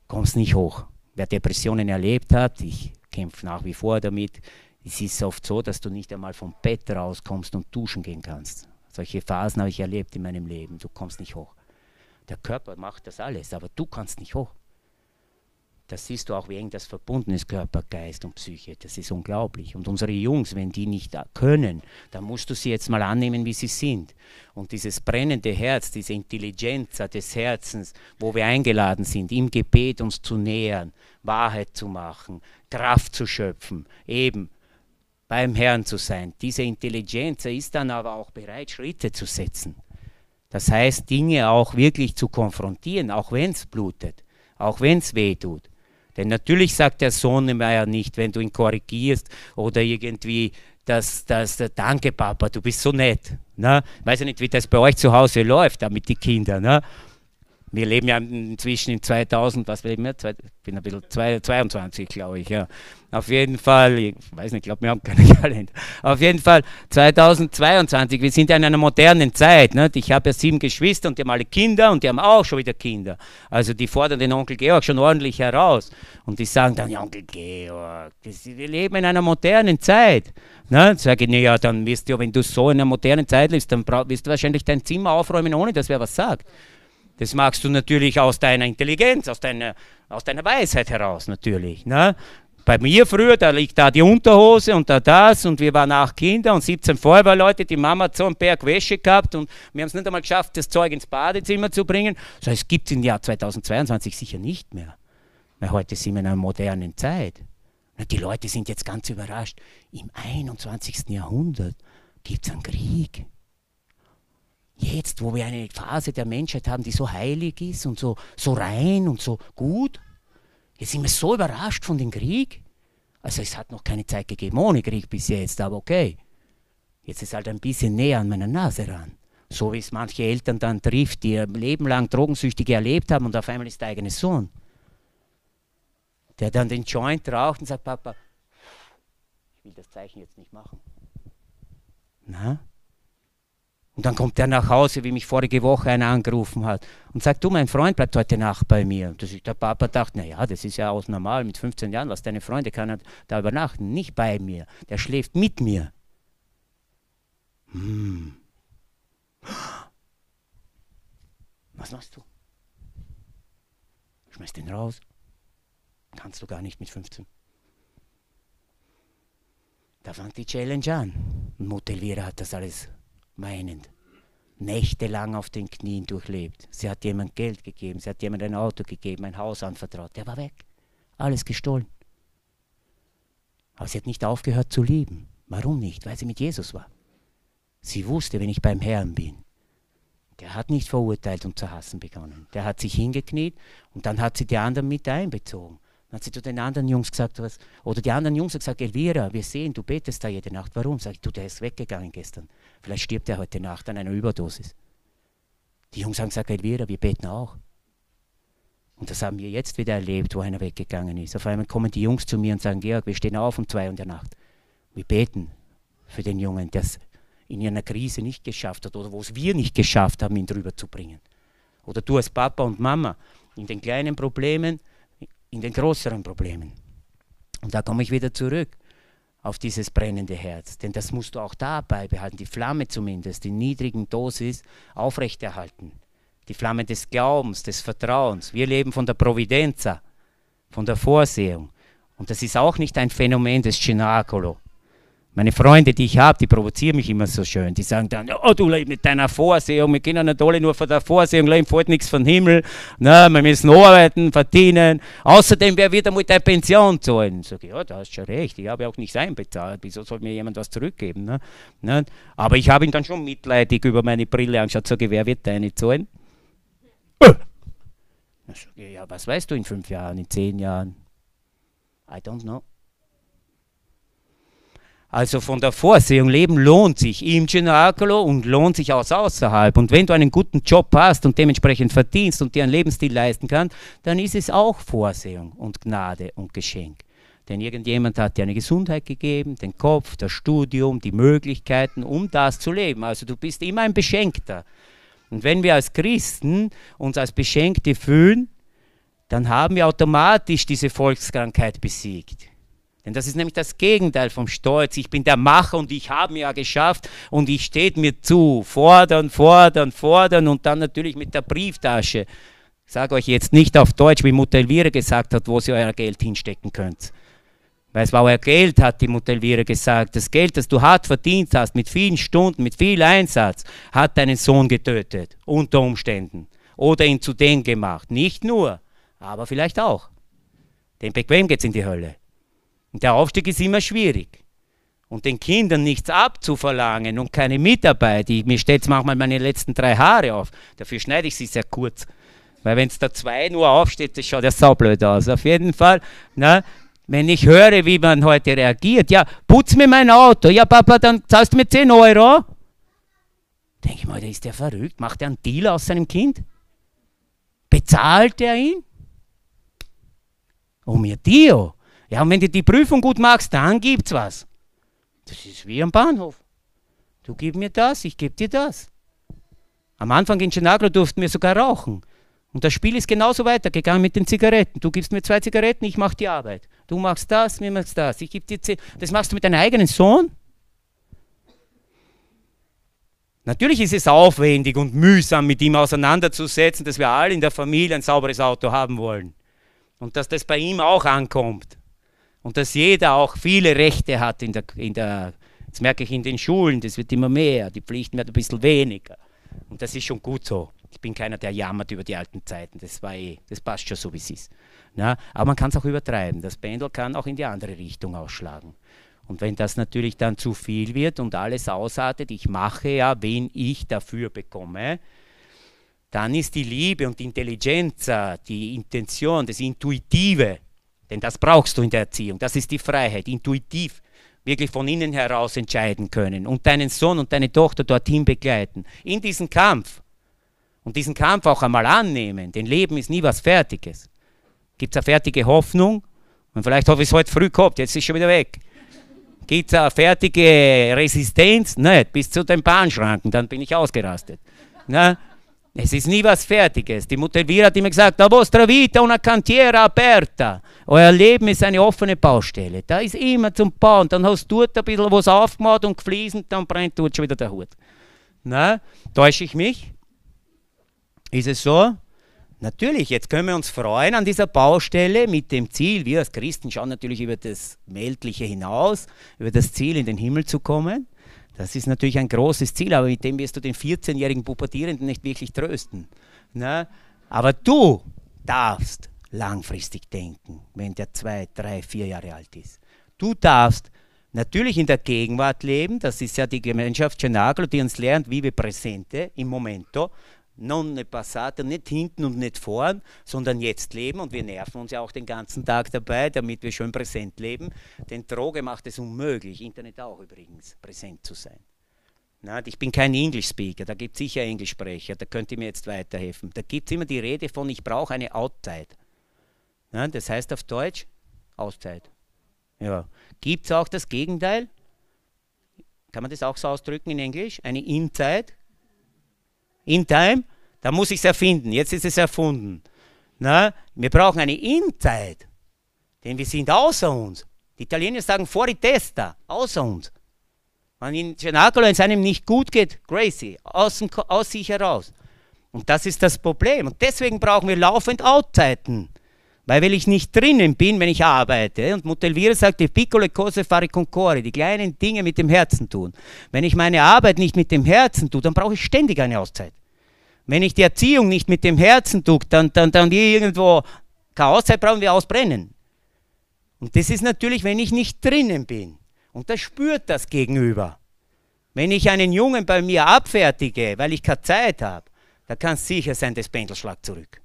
Kommst nicht hoch. Wer Depressionen erlebt hat, ich kämpfe nach wie vor damit, es ist oft so, dass du nicht einmal vom Bett rauskommst und duschen gehen kannst. Solche Phasen habe ich erlebt in meinem Leben. Du kommst nicht hoch. Der Körper macht das alles, aber du kannst nicht hoch. Das siehst du auch, wie eng das verbunden ist, Körper, Geist und Psyche. Das ist unglaublich. Und unsere Jungs, wenn die nicht können, dann musst du sie jetzt mal annehmen, wie sie sind. Und dieses brennende Herz, diese Intelligenz des Herzens, wo wir eingeladen sind, im Gebet uns zu nähern, Wahrheit zu machen, Kraft zu schöpfen, eben beim Herrn zu sein. Diese Intelligenz ist dann aber auch bereit, Schritte zu setzen. Das heißt, Dinge auch wirklich zu konfrontieren, auch wenn es blutet, auch wenn es weh tut. Denn natürlich sagt der Sohn ja nicht, wenn du ihn korrigierst oder irgendwie das, das, das Danke Papa, du bist so nett. Ne? Weiß ja nicht, wie das bei euch zu Hause läuft, da mit den Kindern. Ne? Wir leben ja inzwischen in 2000, was leben wir? Ich bin ein bisschen 22, glaube ich, ja. Auf jeden Fall, ich weiß nicht, ich glaube, wir haben keinen Kalender. Auf jeden Fall 2022, wir sind ja in einer modernen Zeit. Ne? Ich habe ja sieben Geschwister und die haben alle Kinder und die haben auch schon wieder Kinder. Also die fordern den Onkel Georg schon ordentlich heraus. Und die sagen dann, ja, Onkel Georg, wir leben in einer modernen Zeit. Ne? Sage ich, naja, dann wirst du, wenn du so in einer modernen Zeit lebst, dann wirst du wahrscheinlich dein Zimmer aufräumen, ohne dass wer was sagt. Das magst du natürlich aus deiner Intelligenz, aus deiner, aus deiner Weisheit heraus natürlich. Ne? Bei mir früher, da liegt da die Unterhose und da das und wir waren acht Kinder und 17 Feuerwehrleute, die Mama hat so einen Berg Wäsche gehabt und wir haben es nicht einmal geschafft, das Zeug ins Badezimmer zu bringen. So, es gibt es im Jahr 2022 sicher nicht mehr. Weil heute sind wir in einer modernen Zeit. Die Leute sind jetzt ganz überrascht. Im 21. Jahrhundert gibt es einen Krieg. Jetzt, wo wir eine Phase der Menschheit haben, die so heilig ist und so, so rein und so gut, jetzt sind wir so überrascht von dem Krieg. Also es hat noch keine Zeit gegeben ohne Krieg bis jetzt, aber okay. Jetzt ist halt ein bisschen näher an meiner Nase ran. So wie es manche Eltern dann trifft, die ihr Leben lang Drogensüchtige erlebt haben und auf einmal ist der eigene Sohn. Der dann den Joint raucht und sagt, Papa, ich will das Zeichen jetzt nicht machen. Na? Und dann kommt er nach Hause, wie mich vorige Woche einer angerufen hat und sagt, du, mein Freund bleibt heute Nacht bei mir. Und der Papa dachte, naja, das ist ja aus normal, mit 15 Jahren, was deine Freunde kann er da übernachten, nicht bei mir. Der schläft mit mir. Hm. Was machst du? Schmeiß den raus. Kannst du gar nicht mit 15. Da fängt die Challenge an. Mutter hat das alles weinend, nächtelang auf den Knien durchlebt. Sie hat jemand Geld gegeben, sie hat jemand ein Auto gegeben, ein Haus anvertraut. Der war weg. Alles gestohlen. Aber sie hat nicht aufgehört zu lieben. Warum nicht? Weil sie mit Jesus war. Sie wusste, wenn ich beim Herrn bin. Der hat nicht verurteilt und zu hassen begonnen. Der hat sich hingekniet und dann hat sie die anderen mit einbezogen. Dann hat sie zu den anderen Jungs gesagt, was, oder die anderen Jungs haben gesagt, Elvira, wir sehen, du betest da jede Nacht. Warum? Sag ich, du, der ist weggegangen gestern. Vielleicht stirbt er heute Nacht an einer Überdosis. Die Jungs haben gesagt, Elvira, wir beten auch. Und das haben wir jetzt wieder erlebt, wo einer weggegangen ist. Auf einmal kommen die Jungs zu mir und sagen, Georg, wir stehen auf um zwei Uhr in der Nacht. Wir beten für den Jungen, der es in einer Krise nicht geschafft hat oder wo es wir nicht geschafft haben, ihn drüber zu bringen. Oder du als Papa und Mama in den kleinen Problemen in den größeren Problemen. Und da komme ich wieder zurück auf dieses brennende Herz, denn das musst du auch dabei behalten, die Flamme zumindest in niedrigen Dosis aufrechterhalten. Die Flamme des Glaubens, des Vertrauens. Wir leben von der Providenza, von der Vorsehung. Und das ist auch nicht ein Phänomen des Cenacolo. Meine Freunde, die ich habe, die provozieren mich immer so schön. Die sagen dann, oh, du lebst mit deiner Vorsehung, wir können nicht alle nur von der Vorsehung leben, fällt nichts vom Himmel. Na, wir müssen arbeiten, verdienen. Außerdem, wer wird einmal deine Pension zahlen? Sag ich, ja, da hast schon recht, ich habe auch nichts einbezahlt. Wieso soll mir jemand was zurückgeben? Ne? Ne? Aber ich habe ihn dann schon mitleidig über meine Brille angeschaut. Sag ich, wer wird deine zahlen? Äh. Ja, was weißt du in fünf Jahren, in zehn Jahren? I don't know. Also von der Vorsehung leben lohnt sich im Cenacolo und lohnt sich auch außerhalb. Und wenn du einen guten Job hast und dementsprechend verdienst und dir einen Lebensstil leisten kannst, dann ist es auch Vorsehung und Gnade und Geschenk. Denn irgendjemand hat dir eine Gesundheit gegeben, den Kopf, das Studium, die Möglichkeiten, um das zu leben. Also du bist immer ein Beschenkter. Und wenn wir als Christen uns als Beschenkte fühlen, dann haben wir automatisch diese Volkskrankheit besiegt. Denn das ist nämlich das Gegenteil vom Stolz. Ich bin der Macher und ich habe mir ja geschafft und ich steht mir zu. Fordern, fordern, fordern und dann natürlich mit der Brieftasche. Ich sage euch jetzt nicht auf Deutsch, wie Mutter Elvira gesagt hat, wo sie euer Geld hinstecken könnt. Weil es war euer Geld, hat die Mutter Elvira gesagt. Das Geld, das du hart verdient hast, mit vielen Stunden, mit viel Einsatz, hat deinen Sohn getötet, unter Umständen. Oder ihn zu dem gemacht. Nicht nur, aber vielleicht auch. Denn bequem geht es in die Hölle. Und der Aufstieg ist immer schwierig. und den Kindern nichts abzuverlangen und keine Mitarbeit. Ich, mir stellt manchmal meine letzten drei Haare auf. Dafür schneide ich sie sehr kurz. Weil wenn es da zwei nur aufsteht, das schaut ja saublöd aus. Auf jeden Fall, na, wenn ich höre, wie man heute reagiert, ja, putz mir mein Auto, ja Papa, dann zahlst du mir 10 Euro. Denke ich mal, ist der verrückt? Macht er einen Deal aus seinem Kind? Bezahlt er ihn? Oh mir Dio. Ja, und wenn du die Prüfung gut machst, dann gibt's was. Das ist wie am Bahnhof. Du gib mir das, ich gebe dir das. Am Anfang in Chenagro durften wir sogar rauchen. Und das Spiel ist genauso weitergegangen mit den Zigaretten. Du gibst mir zwei Zigaretten, ich mache die Arbeit. Du machst das, mir machst das. Ich gebe dir zehn. Das machst du mit deinem eigenen Sohn? Natürlich ist es aufwendig und mühsam, mit ihm auseinanderzusetzen, dass wir alle in der Familie ein sauberes Auto haben wollen. Und dass das bei ihm auch ankommt. Und dass jeder auch viele Rechte hat in der, in der das merke ich in den Schulen, das wird immer mehr, die Pflichten werden ein bisschen weniger. Und das ist schon gut so. Ich bin keiner, der jammert über die alten Zeiten. Das war eh, das passt schon so, wie es ist. Na, aber man kann es auch übertreiben. Das Pendel kann auch in die andere Richtung ausschlagen. Und wenn das natürlich dann zu viel wird und alles ausartet, ich mache ja, wen ich dafür bekomme, dann ist die Liebe und die Intelligenz, die Intention, das Intuitive, denn das brauchst du in der Erziehung, das ist die Freiheit, intuitiv wirklich von innen heraus entscheiden können und deinen Sohn und deine Tochter dorthin begleiten. In diesen Kampf und diesen Kampf auch einmal annehmen, denn Leben ist nie was Fertiges. Gibt es eine fertige Hoffnung? Und vielleicht habe ich es heute früh gehabt, jetzt ist es schon wieder weg. Gibt es eine fertige Resistenz? Nicht, bis zu den Bahnschranken, dann bin ich ausgerastet. Na? Es ist nie was Fertiges. Die Mutter Elvira hat immer gesagt, la vostra vita una cantiera aperta. Euer Leben ist eine offene Baustelle. Da ist immer zum Bauen. Dann hast du dort ein bisschen was aufgemacht und gefliesen, dann brennt dort schon wieder der Hut. Na, täusche ich mich? Ist es so? Natürlich, jetzt können wir uns freuen an dieser Baustelle mit dem Ziel, wir als Christen schauen natürlich über das Weltliche hinaus, über das Ziel, in den Himmel zu kommen. Das ist natürlich ein großes Ziel, aber mit dem wirst du den 14-jährigen Pubertierenden nicht wirklich trösten. Ne? Aber du darfst langfristig denken, wenn der zwei, drei, vier Jahre alt ist. Du darfst natürlich in der Gegenwart leben, das ist ja die Gemeinschaft Cenaglo, die uns lernt, wie wir Präsente im Momento non ne passata, nicht hinten und nicht vorn, sondern jetzt leben und wir nerven uns ja auch den ganzen Tag dabei, damit wir schön präsent leben. Denn Droge macht es unmöglich, Internet auch übrigens, präsent zu sein. Na, ich bin kein English-Speaker, da gibt es sicher Englischsprecher, da könnt ihr mir jetzt weiterhelfen. Da gibt es immer die Rede von, ich brauche eine Outzeit. Na, das heißt auf Deutsch Auszeit. Ja. Gibt es auch das Gegenteil? Kann man das auch so ausdrücken in Englisch? Eine In-Zeit? In Time, da muss ich es erfinden. Jetzt ist es erfunden. Na, wir brauchen eine In-Zeit, denn wir sind außer uns. Die Italiener sagen fuori testa, außer uns. Wenn in Cenacolo es einem nicht gut geht, crazy, aus, aus sich heraus. Und das ist das Problem. Und deswegen brauchen wir laufend Outzeiten. Weil wenn ich nicht drinnen bin, wenn ich arbeite, und Mutelvira sagt, die piccole cose fare con cuore, die kleinen Dinge mit dem Herzen tun. Wenn ich meine Arbeit nicht mit dem Herzen tue, dann brauche ich ständig eine Auszeit. Wenn ich die Erziehung nicht mit dem Herzen tue, dann, dann, dann irgendwo, keine Auszeit brauchen wir ausbrennen. Und das ist natürlich, wenn ich nicht drinnen bin. Und das spürt das Gegenüber. Wenn ich einen Jungen bei mir abfertige, weil ich keine Zeit habe, da kann es sicher sein, das Pendel schlägt zurück.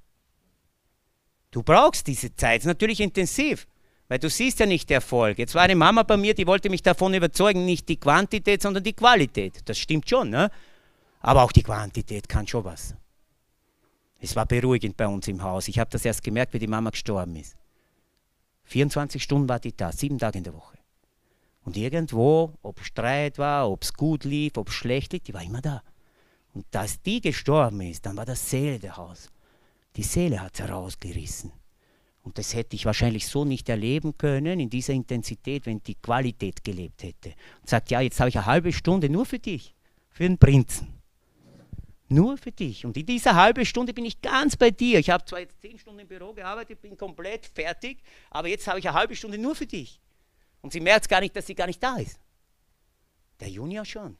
Du brauchst diese Zeit, ist natürlich intensiv, weil du siehst ja nicht Erfolg. Jetzt war eine Mama bei mir, die wollte mich davon überzeugen, nicht die Quantität, sondern die Qualität. Das stimmt schon, ne? Aber auch die Quantität kann schon was. Es war beruhigend bei uns im Haus. Ich habe das erst gemerkt, wie die Mama gestorben ist. 24 Stunden war die da, sieben Tage in der Woche. Und irgendwo, ob Streit war, ob es gut lief, ob es schlecht lief, die war immer da. Und dass die gestorben ist, dann war das Seele der Haus. Die Seele hat herausgerissen. Und das hätte ich wahrscheinlich so nicht erleben können in dieser Intensität, wenn die Qualität gelebt hätte. Und sagt, ja, jetzt habe ich eine halbe Stunde nur für dich, für den Prinzen. Nur für dich. Und in dieser halben Stunde bin ich ganz bei dir. Ich habe zwar jetzt zehn Stunden im Büro gearbeitet, bin komplett fertig, aber jetzt habe ich eine halbe Stunde nur für dich. Und sie merkt gar nicht, dass sie gar nicht da ist. Der Junior schon.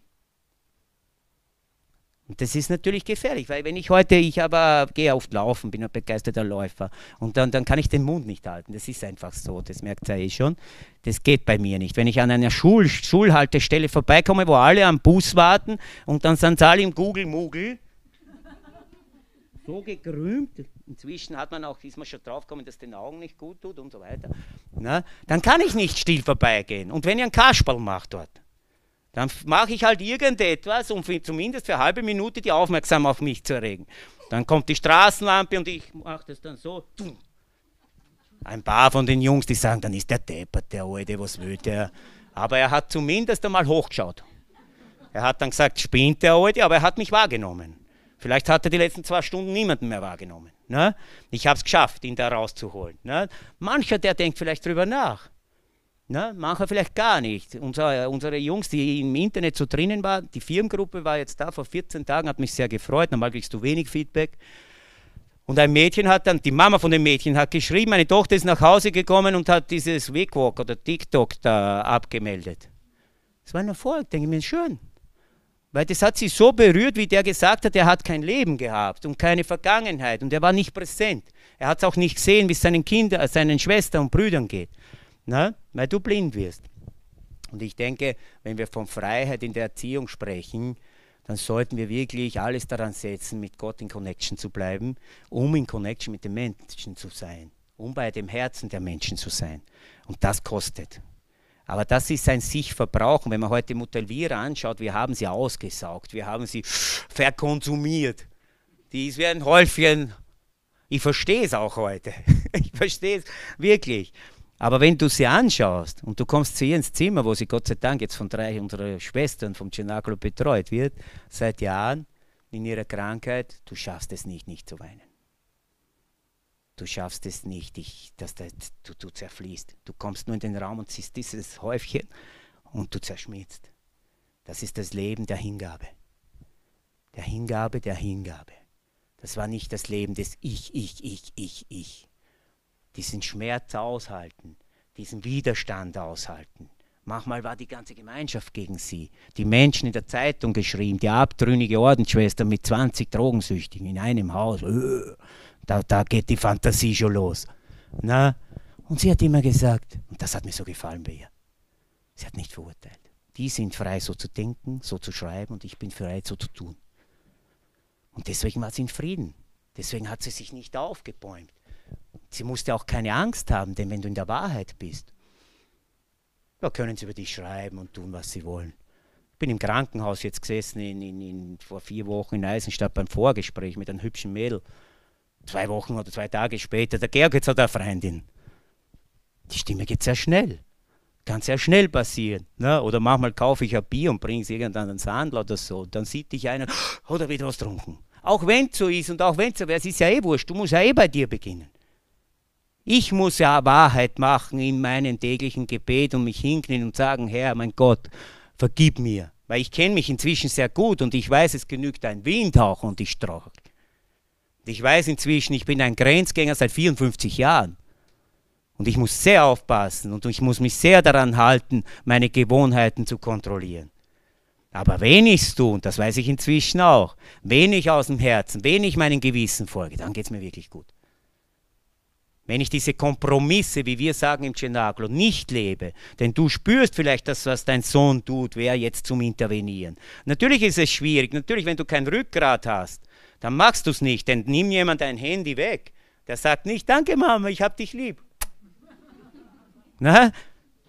Und das ist natürlich gefährlich, weil wenn ich heute, ich aber gehe oft laufen, bin ein begeisterter Läufer und dann, dann kann ich den Mund nicht halten. Das ist einfach so, das merkt ihr eh schon. Das geht bei mir nicht. Wenn ich an einer Schul Schulhaltestelle vorbeikomme, wo alle am Bus warten und dann sind alle im Google-Mugel, so gekrümmt, inzwischen hat man auch, ist man schon draufgekommen, dass den Augen nicht gut tut und so weiter, na, dann kann ich nicht still vorbeigehen. Und wenn ihr ein Kasperl macht dort, dann mache ich halt irgendetwas, um für, zumindest für eine halbe Minute die Aufmerksamkeit auf mich zu erregen. Dann kommt die Straßenlampe und ich mache das dann so. Ein paar von den Jungs, die sagen, dann ist der deppert, der Alte, was will der? Aber er hat zumindest einmal hochgeschaut. Er hat dann gesagt, spinnt der Alte, aber er hat mich wahrgenommen. Vielleicht hat er die letzten zwei Stunden niemanden mehr wahrgenommen. Ne? Ich habe es geschafft, ihn da rauszuholen. Ne? Mancher, der denkt vielleicht drüber nach. Ne? Mancher vielleicht gar nicht. Unser, unsere Jungs, die im Internet so drinnen waren, die Firmengruppe war jetzt da vor 14 Tagen, hat mich sehr gefreut. Normal kriegst du wenig Feedback. Und ein Mädchen hat dann, die Mama von dem Mädchen hat geschrieben, meine Tochter ist nach Hause gekommen und hat dieses Wegwalk oder TikTok da abgemeldet. Das war ein Erfolg, denke ich mir, schön. Weil das hat sie so berührt, wie der gesagt hat, er hat kein Leben gehabt und keine Vergangenheit und er war nicht präsent. Er hat es auch nicht gesehen, wie es seinen Kindern, seinen Schwestern und Brüdern geht. Na? Weil du blind wirst. Und ich denke, wenn wir von Freiheit in der Erziehung sprechen, dann sollten wir wirklich alles daran setzen, mit Gott in Connection zu bleiben, um in Connection mit den Menschen zu sein, um bei dem Herzen der Menschen zu sein. Und das kostet. Aber das ist ein sich verbrauchen. Wenn man heute Mutelvira anschaut, wir haben sie ausgesaugt, wir haben sie verkonsumiert. Die ist wie ein Häufchen. Ich verstehe es auch heute. Ich verstehe es wirklich. Aber wenn du sie anschaust und du kommst zu ihr ins Zimmer, wo sie Gott sei Dank jetzt von drei unserer Schwestern vom Cenacolo betreut wird, seit Jahren in ihrer Krankheit, du schaffst es nicht, nicht zu weinen. Du schaffst es nicht, ich, dass das, du, du zerfließt. Du kommst nur in den Raum und siehst dieses Häufchen und du zerschmilzt. Das ist das Leben der Hingabe. Der Hingabe, der Hingabe. Das war nicht das Leben des Ich, Ich, Ich, Ich, Ich diesen Schmerz aushalten, diesen Widerstand aushalten. Manchmal war die ganze Gemeinschaft gegen sie. Die Menschen in der Zeitung geschrieben, die abtrünnige Ordensschwester mit 20 Drogensüchtigen in einem Haus. Äh, da, da geht die Fantasie schon los. Na? Und sie hat immer gesagt, und das hat mir so gefallen bei ihr, sie hat nicht verurteilt. Die sind frei, so zu denken, so zu schreiben, und ich bin frei, so zu tun. Und deswegen war sie in Frieden. Deswegen hat sie sich nicht aufgebäumt. Sie musste auch keine Angst haben, denn wenn du in der Wahrheit bist, da können sie über dich schreiben und tun, was sie wollen. Ich bin im Krankenhaus jetzt gesessen, in, in, in, vor vier Wochen in Eisenstadt beim Vorgespräch mit einem hübschen Mädel. Zwei Wochen oder zwei Tage später, der Georg jetzt hat eine Freundin. Die Stimme geht sehr schnell. Kann sehr schnell passieren. Ne? Oder manchmal kaufe ich ein Bier und bringe es irgendeinen Sandler oder so. Dann sieht dich einer, oh, da wird was getrunken. Auch wenn es so ist und auch wenn es so wäre, es ist ja eh wurscht, du musst ja eh bei dir beginnen. Ich muss ja Wahrheit machen in meinem täglichen Gebet und mich hinknien und sagen, Herr, mein Gott, vergib mir. Weil ich kenne mich inzwischen sehr gut und ich weiß, es genügt ein Windhauch und ich strauche. Ich weiß inzwischen, ich bin ein Grenzgänger seit 54 Jahren. Und ich muss sehr aufpassen und ich muss mich sehr daran halten, meine Gewohnheiten zu kontrollieren. Aber wenn ich es tue, und das weiß ich inzwischen auch, wenn ich aus dem Herzen, wenn ich meinem Gewissen folge, dann geht es mir wirklich gut. Wenn ich diese Kompromisse, wie wir sagen im Cenaclo, nicht lebe, denn du spürst vielleicht das, was dein Sohn tut, wer jetzt zum Intervenieren. Natürlich ist es schwierig, natürlich, wenn du kein Rückgrat hast, dann machst du es nicht, denn nimm jemand dein Handy weg. Der sagt nicht, danke Mama, ich hab dich lieb. Na,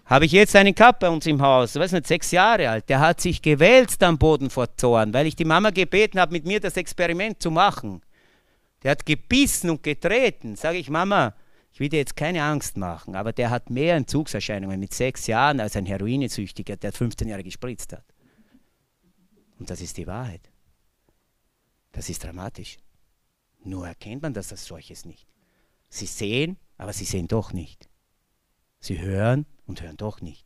habe ich jetzt einen gehabt bei uns im Haus, weiß nicht, sechs Jahre alt, der hat sich gewälzt am Boden vor Zorn, weil ich die Mama gebeten habe, mit mir das Experiment zu machen. Der hat gebissen und getreten. Sage ich, Mama, ich will dir jetzt keine Angst machen, aber der hat mehr Entzugserscheinungen mit sechs Jahren als ein Heroinesüchtiger, der 15 Jahre gespritzt hat. Und das ist die Wahrheit. Das ist dramatisch. Nur erkennt man das als solches nicht. Sie sehen, aber sie sehen doch nicht. Sie hören und hören doch nicht.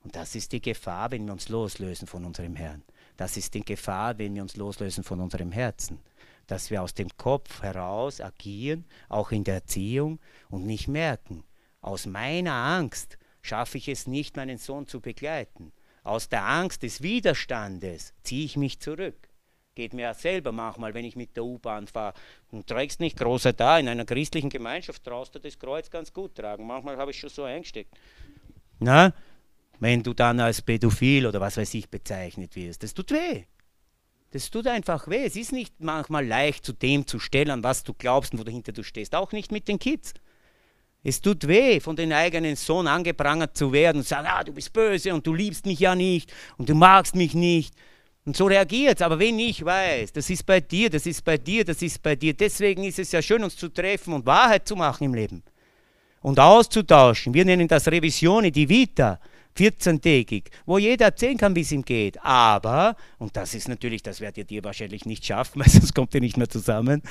Und das ist die Gefahr, wenn wir uns loslösen von unserem Herrn. Das ist die Gefahr, wenn wir uns loslösen von unserem Herzen dass wir aus dem Kopf heraus agieren, auch in der Erziehung und nicht merken, aus meiner Angst schaffe ich es nicht, meinen Sohn zu begleiten. Aus der Angst des Widerstandes ziehe ich mich zurück. Geht mir ja selber manchmal, wenn ich mit der U-Bahn fahre. Du trägst nicht großer da. In einer christlichen Gemeinschaft traust du das Kreuz ganz gut tragen. Manchmal habe ich schon so eingesteckt. Na, wenn du dann als Pädophil oder was weiß ich bezeichnet wirst, das tut weh. Das tut einfach weh. Es ist nicht manchmal leicht, zu dem zu stellen, was du glaubst und wo dahinter du stehst. Auch nicht mit den Kids. Es tut weh, von den eigenen Sohn angeprangert zu werden und zu sagen, ah, du bist böse und du liebst mich ja nicht und du magst mich nicht. Und so reagiert es. Aber wenn ich weiß, das ist bei dir, das ist bei dir, das ist bei dir, deswegen ist es ja schön, uns zu treffen und Wahrheit zu machen im Leben. Und auszutauschen. Wir nennen das Revisione, die Vita, 14-tägig, wo jeder erzählen kann, wie es ihm geht. Aber, und das ist natürlich, das werdet ihr wahrscheinlich nicht schaffen, weil sonst kommt ihr nicht mehr zusammen,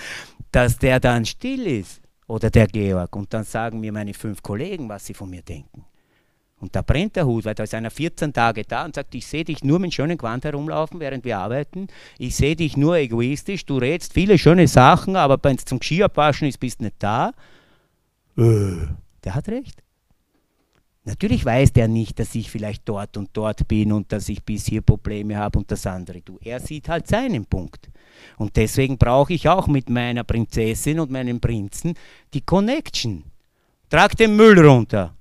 dass der dann still ist oder der Georg. Und dann sagen mir meine fünf Kollegen, was sie von mir denken. Und da brennt der Hut, weil da ist einer 14 Tage da und sagt, ich sehe dich nur mit schönen Quant herumlaufen, während wir arbeiten. Ich sehe dich nur egoistisch, du redest viele schöne Sachen, aber wenn es zum Skiabwaschen ist, bist du nicht da. Äh, der hat recht. Natürlich weiß der nicht, dass ich vielleicht dort und dort bin und dass ich bis hier Probleme habe und das andere. Du, er sieht halt seinen Punkt. Und deswegen brauche ich auch mit meiner Prinzessin und meinem Prinzen die Connection. Trag den Müll runter.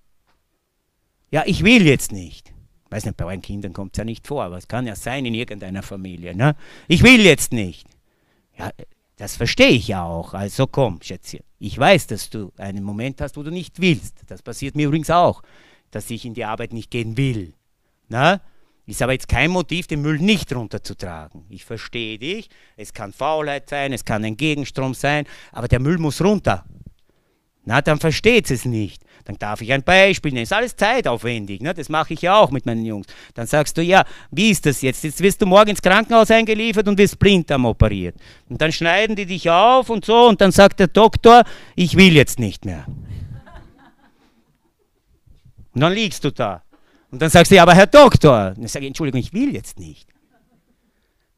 Ja, ich will jetzt nicht. Weiß nicht, bei euren Kindern kommt es ja nicht vor, aber es kann ja sein in irgendeiner Familie. Ne? Ich will jetzt nicht. Ja, das verstehe ich ja auch. Also komm, Schätzchen. Ich weiß, dass du einen Moment hast, wo du nicht willst. Das passiert mir übrigens auch, dass ich in die Arbeit nicht gehen will. Na? Ist aber jetzt kein Motiv, den Müll nicht runterzutragen. Ich verstehe dich. Es kann Faulheit sein, es kann ein Gegenstrom sein, aber der Müll muss runter. Na, dann versteht es nicht. Dann darf ich ein Beispiel nennen. Ist alles zeitaufwendig. Ne? Das mache ich ja auch mit meinen Jungs. Dann sagst du, ja, wie ist das jetzt? Jetzt wirst du morgen ins Krankenhaus eingeliefert und wirst Blinddarm operiert. Und dann schneiden die dich auf und so und dann sagt der Doktor, ich will jetzt nicht mehr. Und dann liegst du da. Und dann sagst du, ja, aber Herr Doktor. Und ich sage, Entschuldigung, ich will jetzt nicht.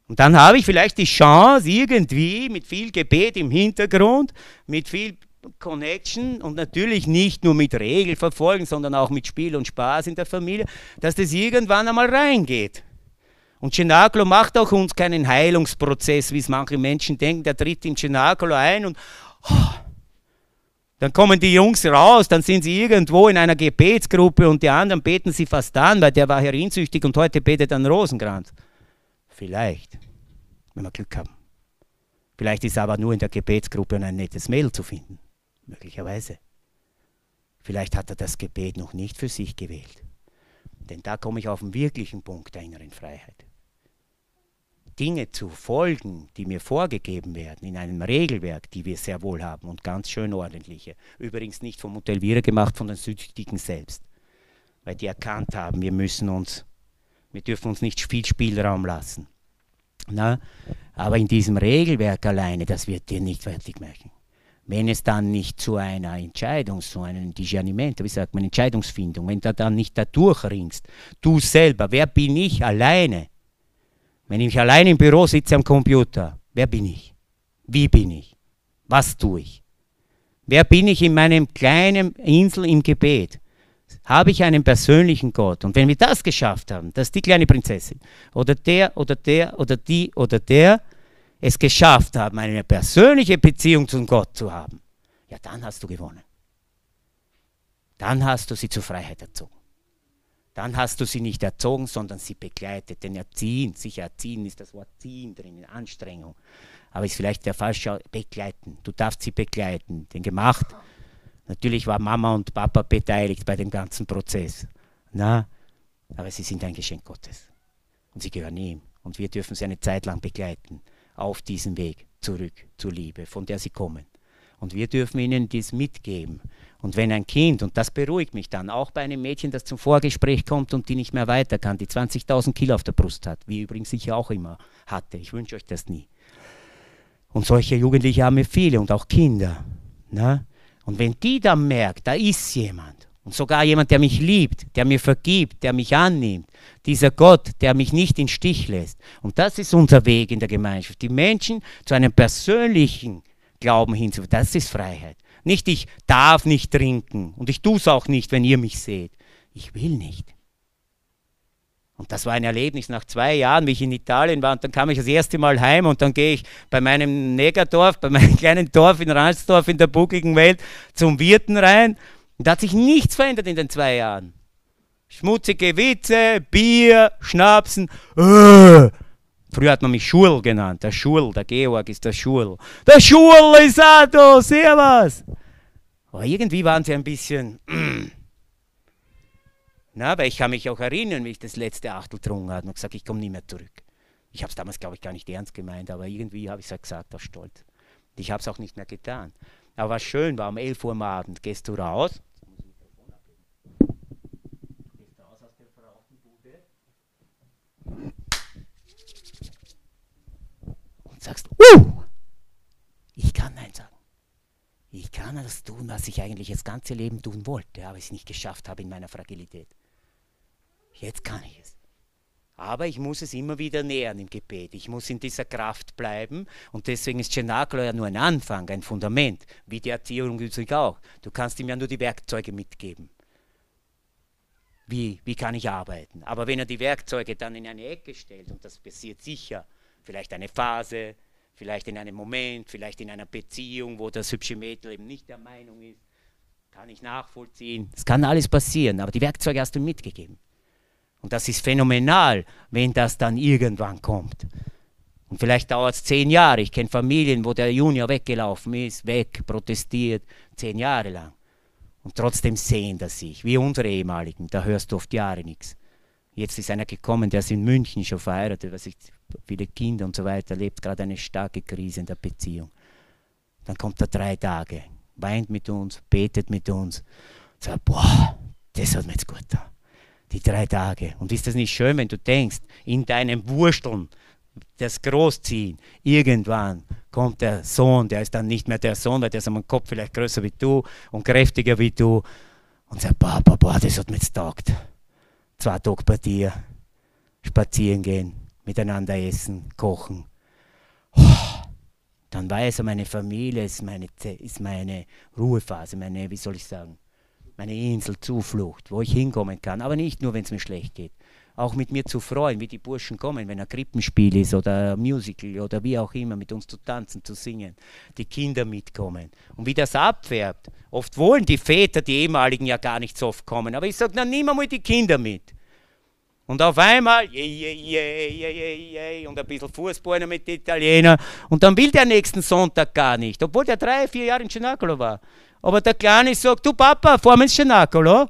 Und dann habe ich vielleicht die Chance, irgendwie mit viel Gebet im Hintergrund, mit viel Connection und natürlich nicht nur mit Regelverfolgen, sondern auch mit Spiel und Spaß in der Familie, dass das irgendwann einmal reingeht. Und Cenacolo macht auch uns keinen Heilungsprozess, wie es manche Menschen denken. Der tritt in Cenacolo ein und oh, dann kommen die Jungs raus, dann sind sie irgendwo in einer Gebetsgruppe und die anderen beten sie fast an, weil der war herinsüchtig und heute betet an Rosenkranz. Vielleicht, wenn wir Glück haben. Vielleicht ist aber nur in der Gebetsgruppe ein nettes Mädel zu finden. Möglicherweise. Vielleicht hat er das Gebet noch nicht für sich gewählt. Denn da komme ich auf den wirklichen Punkt der inneren Freiheit. Dinge zu folgen, die mir vorgegeben werden, in einem Regelwerk, die wir sehr wohl haben und ganz schön ordentliche. Übrigens nicht vom Motelvierer gemacht, von den Süchtigen selbst. Weil die erkannt haben, wir müssen uns, wir dürfen uns nicht viel Spielraum lassen. Na? Aber in diesem Regelwerk alleine, das wird dir nicht fertig machen. Wenn es dann nicht zu einer Entscheidung, zu einem Discernimento, wie sagt man, Entscheidungsfindung, wenn du dann nicht da durchringst, du selber, wer bin ich alleine? Wenn ich allein im Büro sitze am Computer, wer bin ich? Wie bin ich? Was tue ich? Wer bin ich in meinem kleinen Insel im Gebet? Habe ich einen persönlichen Gott? Und wenn wir das geschafft haben, dass die kleine Prinzessin oder der oder der oder die oder der es geschafft haben, eine persönliche Beziehung zum Gott zu haben, ja, dann hast du gewonnen. Dann hast du sie zur Freiheit erzogen dann hast du sie nicht erzogen, sondern sie begleitet. Denn erziehen, sicher erziehen ist das Wort ziehen drin, Anstrengung. Aber ist vielleicht der falsche begleiten. Du darfst sie begleiten. Denn gemacht, natürlich war Mama und Papa beteiligt bei dem ganzen Prozess. Na, aber sie sind ein Geschenk Gottes. Und sie gehören ihm. Und wir dürfen sie eine Zeit lang begleiten auf diesem Weg zurück zur Liebe, von der sie kommen. Und wir dürfen ihnen dies mitgeben. Und wenn ein Kind, und das beruhigt mich dann, auch bei einem Mädchen, das zum Vorgespräch kommt und die nicht mehr weiter kann, die 20.000 Kilo auf der Brust hat, wie übrigens ich auch immer hatte, ich wünsche euch das nie. Und solche Jugendliche haben wir viele und auch Kinder. Ne? Und wenn die dann merkt, da ist jemand, und sogar jemand, der mich liebt, der mir vergibt, der mich annimmt, dieser Gott, der mich nicht in Stich lässt. Und das ist unser Weg in der Gemeinschaft, die Menschen zu einem persönlichen Glauben hinzuführen. Das ist Freiheit. Nicht ich darf nicht trinken und ich tue es auch nicht, wenn ihr mich seht. Ich will nicht. Und das war ein Erlebnis nach zwei Jahren, wie ich in Italien war. Und dann kam ich das erste Mal heim und dann gehe ich bei meinem Negerdorf, bei meinem kleinen Dorf in Ransdorf in der buckligen Welt zum Wirten rein. Und da hat sich nichts verändert in den zwei Jahren. Schmutzige Witze, Bier, Schnapsen. Äh. Früher hat man mich Schul genannt. Der Schul, der Georg ist der Schul. Der Schul ist Sato, servus. Aber irgendwie waren sie ein bisschen. Na, weil ich kann mich auch erinnern, wie ich das letzte Achtel getrunken habe und gesagt, ich komme nie mehr zurück. Ich habe es damals, glaube ich, gar nicht ernst gemeint, aber irgendwie habe ich es ja gesagt, aus Stolz. Ich habe es auch nicht mehr getan. Aber was schön war, um 11 Uhr am Abend gehst du raus. Und sagst, uh, ich kann Nein sagen. Ich kann das tun, was ich eigentlich das ganze Leben tun wollte, aber es nicht geschafft habe in meiner Fragilität. Jetzt kann ich es. Aber ich muss es immer wieder nähern im Gebet. Ich muss in dieser Kraft bleiben. Und deswegen ist Cenacolo ja nur ein Anfang, ein Fundament. Wie die Erziehung übrigens auch. Du kannst ihm ja nur die Werkzeuge mitgeben. Wie, wie kann ich arbeiten? Aber wenn er die Werkzeuge dann in eine Ecke stellt, und das passiert sicher, vielleicht eine Phase, vielleicht in einem Moment, vielleicht in einer Beziehung, wo das hübsche Mädel eben nicht der Meinung ist, kann ich nachvollziehen. Es kann alles passieren, aber die Werkzeuge hast du mitgegeben. Und das ist phänomenal, wenn das dann irgendwann kommt. Und vielleicht dauert es zehn Jahre. Ich kenne Familien, wo der Junior weggelaufen ist, weg, protestiert, zehn Jahre lang. Und trotzdem sehen das sich, wie unsere ehemaligen. Da hörst du oft Jahre nichts. Jetzt ist einer gekommen, der ist in München schon verheiratet, was ich, viele Kinder und so weiter, lebt gerade eine starke Krise in der Beziehung. Dann kommt er drei Tage, weint mit uns, betet mit uns, sagt, boah, das hat mir jetzt gut getan die drei Tage. Und ist das nicht schön, wenn du denkst, in deinem Wursteln, das Großziehen, irgendwann kommt der Sohn, der ist dann nicht mehr der Sohn, weil der ist am Kopf vielleicht größer wie du und kräftiger wie du und sagt, Papa, boah, das hat mir jetzt taugt. Zwei Tage bei dir, spazieren gehen, miteinander essen, kochen. Oh, dann weiß er, meine Familie ist meine, ist meine Ruhephase, meine, wie soll ich sagen, meine Insel, Zuflucht, wo ich hinkommen kann. Aber nicht nur, wenn es mir schlecht geht. Auch mit mir zu freuen, wie die Burschen kommen, wenn ein Krippenspiel ist oder ein Musical oder wie auch immer, mit uns zu tanzen, zu singen. Die Kinder mitkommen. Und wie das abfärbt. Oft wollen die Väter, die ehemaligen, ja gar nicht so oft kommen. Aber ich sage, dann nimm mal die Kinder mit. Und auf einmal, je, je, je, je, je, je, und ein bisschen Fußballer mit den Italienern. Und dann will der nächsten Sonntag gar nicht, obwohl der drei, vier Jahre in Cenacolo war. Aber der Kleine sagt, du Papa, fahr mir ins Cenacolo.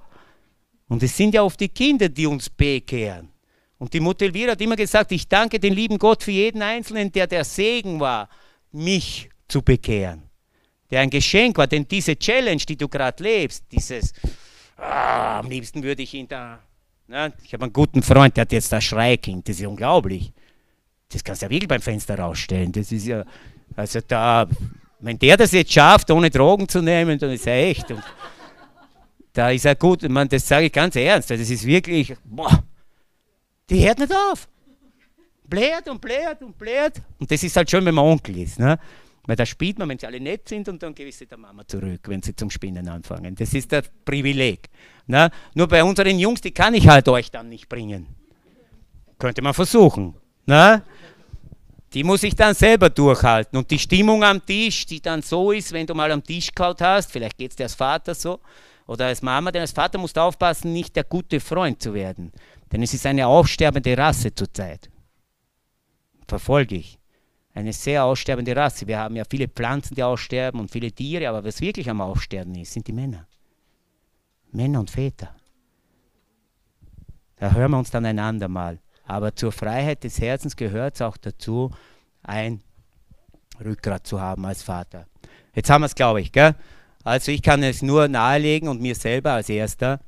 Und es sind ja oft die Kinder, die uns bekehren. Und die Mutter Elvira hat immer gesagt, ich danke den lieben Gott für jeden Einzelnen, der der Segen war, mich zu bekehren. Der ein Geschenk war, denn diese Challenge, die du gerade lebst, dieses, ah, am liebsten würde ich ihn da, na, ich habe einen guten Freund, der hat jetzt das Schreikind, das ist unglaublich. Das kannst du ja wirklich beim Fenster rausstellen. Das ist ja, also da wenn der das jetzt schafft, ohne Drogen zu nehmen, dann ist er echt. Und da ist er gut. Man, das sage ich ganz ernst. Das ist wirklich, boah, die hört nicht auf. Bläht und bläht und bläht. Und das ist halt schön, wenn man Onkel ist. Ne? Weil da spielt man, wenn sie alle nett sind und dann gewisse der Mama zurück, wenn sie zum Spinnen anfangen. Das ist das Privileg. Ne? Nur bei unseren Jungs, die kann ich halt euch dann nicht bringen. Könnte man versuchen. Ne? die muss ich dann selber durchhalten. Und die Stimmung am Tisch, die dann so ist, wenn du mal am Tisch kaut hast, vielleicht geht es dir als Vater so oder als Mama, denn als Vater musst du aufpassen, nicht der gute Freund zu werden. Denn es ist eine aussterbende Rasse zurzeit. Verfolge ich. Eine sehr aussterbende Rasse. Wir haben ja viele Pflanzen, die aussterben und viele Tiere, aber was wirklich am Aussterben ist, sind die Männer. Männer und Väter. Da hören wir uns dann einander mal. Aber zur Freiheit des Herzens gehört es auch dazu, ein Rückgrat zu haben als Vater. Jetzt haben wir es, glaube ich. Gell? Also ich kann es nur nahelegen und mir selber als erster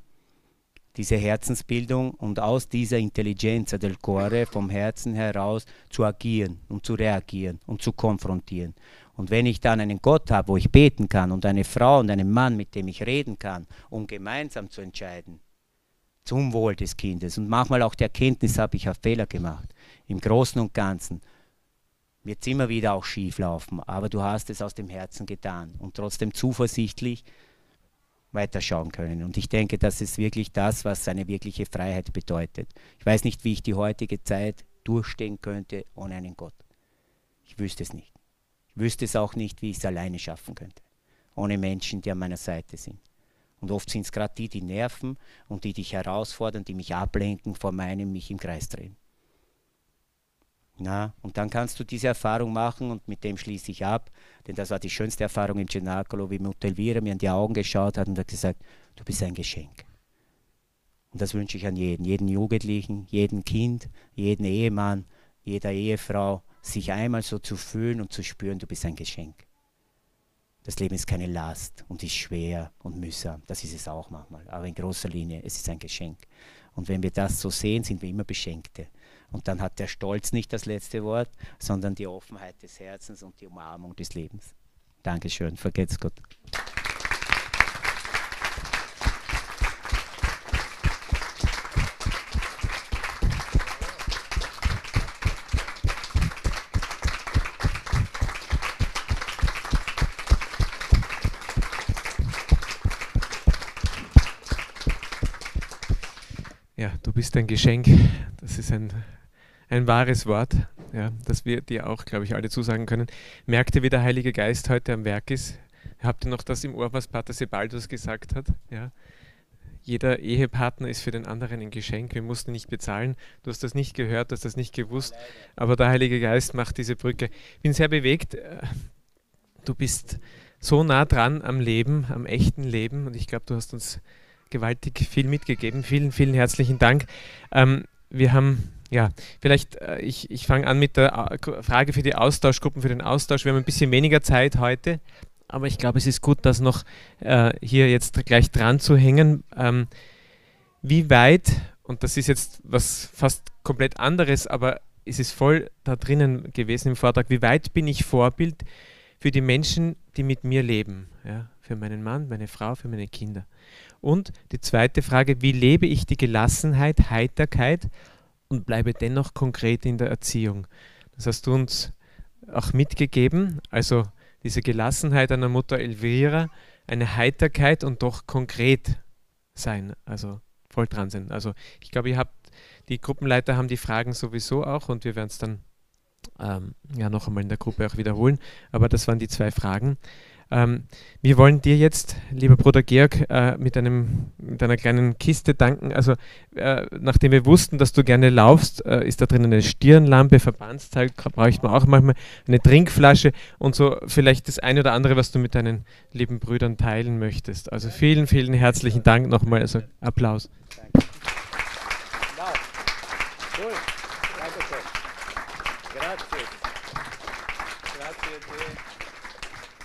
diese Herzensbildung und aus dieser Intelligenza del Cuore vom Herzen heraus zu agieren und zu reagieren und zu konfrontieren. Und wenn ich dann einen Gott habe, wo ich beten kann und eine Frau und einen Mann, mit dem ich reden kann, um gemeinsam zu entscheiden, zum Wohl des Kindes. Und manchmal auch die Erkenntnis habe ich habe Fehler gemacht. Im Großen und Ganzen wird es immer wieder auch schief laufen, aber du hast es aus dem Herzen getan und trotzdem zuversichtlich, weiterschauen können. Und ich denke, das ist wirklich das, was eine wirkliche Freiheit bedeutet. Ich weiß nicht, wie ich die heutige Zeit durchstehen könnte ohne einen Gott. Ich wüsste es nicht. Ich wüsste es auch nicht, wie ich es alleine schaffen könnte, ohne Menschen, die an meiner Seite sind. Und oft sind es gerade die, die nerven und die dich herausfordern, die mich ablenken von meinem, mich im Kreis drehen. Na, und dann kannst du diese Erfahrung machen und mit dem schließe ich ab, denn das war die schönste Erfahrung im Cenacolo, wie Mutter Elvira mir in die Augen geschaut hat und hat gesagt, du bist ein Geschenk. Und das wünsche ich an jeden, jeden Jugendlichen, jeden Kind, jeden Ehemann, jeder Ehefrau, sich einmal so zu fühlen und zu spüren, du bist ein Geschenk. Das Leben ist keine Last und ist schwer und mühsam. Das ist es auch manchmal. Aber in großer Linie, es ist ein Geschenk. Und wenn wir das so sehen, sind wir immer Beschenkte. Und dann hat der Stolz nicht das letzte Wort, sondern die Offenheit des Herzens und die Umarmung des Lebens. Dankeschön, vergeht's Gott. Ja, du bist ein Geschenk. Das ist ein ein wahres Wort, ja, das wir dir auch, glaube ich, alle zusagen können. Merkt ihr, wie der Heilige Geist heute am Werk ist? Habt ihr noch das im Ohr, was Pater Sebaldus gesagt hat? Ja. Jeder Ehepartner ist für den anderen ein Geschenk. Wir mussten nicht bezahlen. Du hast das nicht gehört, du hast das nicht gewusst. Aber der Heilige Geist macht diese Brücke. Ich bin sehr bewegt. Du bist so nah dran am Leben, am echten Leben. Und ich glaube, du hast uns gewaltig viel mitgegeben. Vielen, vielen herzlichen Dank. Ähm, wir haben ja, vielleicht, äh, ich, ich fange an mit der äh, Frage für die Austauschgruppen, für den Austausch. Wir haben ein bisschen weniger Zeit heute, aber ich glaube, es ist gut, das noch äh, hier jetzt gleich dran zu hängen. Ähm, wie weit, und das ist jetzt was fast komplett anderes, aber es ist voll da drinnen gewesen im Vortrag, wie weit bin ich Vorbild für die Menschen, die mit mir leben? Ja, für meinen Mann, meine Frau, für meine Kinder. Und die zweite Frage, wie lebe ich die Gelassenheit, Heiterkeit und bleibe dennoch konkret in der Erziehung. Das hast du uns auch mitgegeben, also diese Gelassenheit einer Mutter Elvira, eine Heiterkeit und doch konkret sein, also voll dran sein. Also ich glaube, ihr habt, die Gruppenleiter haben die Fragen sowieso auch und wir werden es dann ähm, ja noch einmal in der Gruppe auch wiederholen, aber das waren die zwei Fragen. Ähm, wir wollen dir jetzt, lieber Bruder Georg, äh, mit, einem, mit einer kleinen Kiste danken. Also, äh, nachdem wir wussten, dass du gerne laufst, äh, ist da drin eine Stirnlampe, Verbandsteil, braucht man auch manchmal eine Trinkflasche und so vielleicht das eine oder andere, was du mit deinen lieben Brüdern teilen möchtest. Also vielen, vielen herzlichen Dank nochmal. Also Applaus.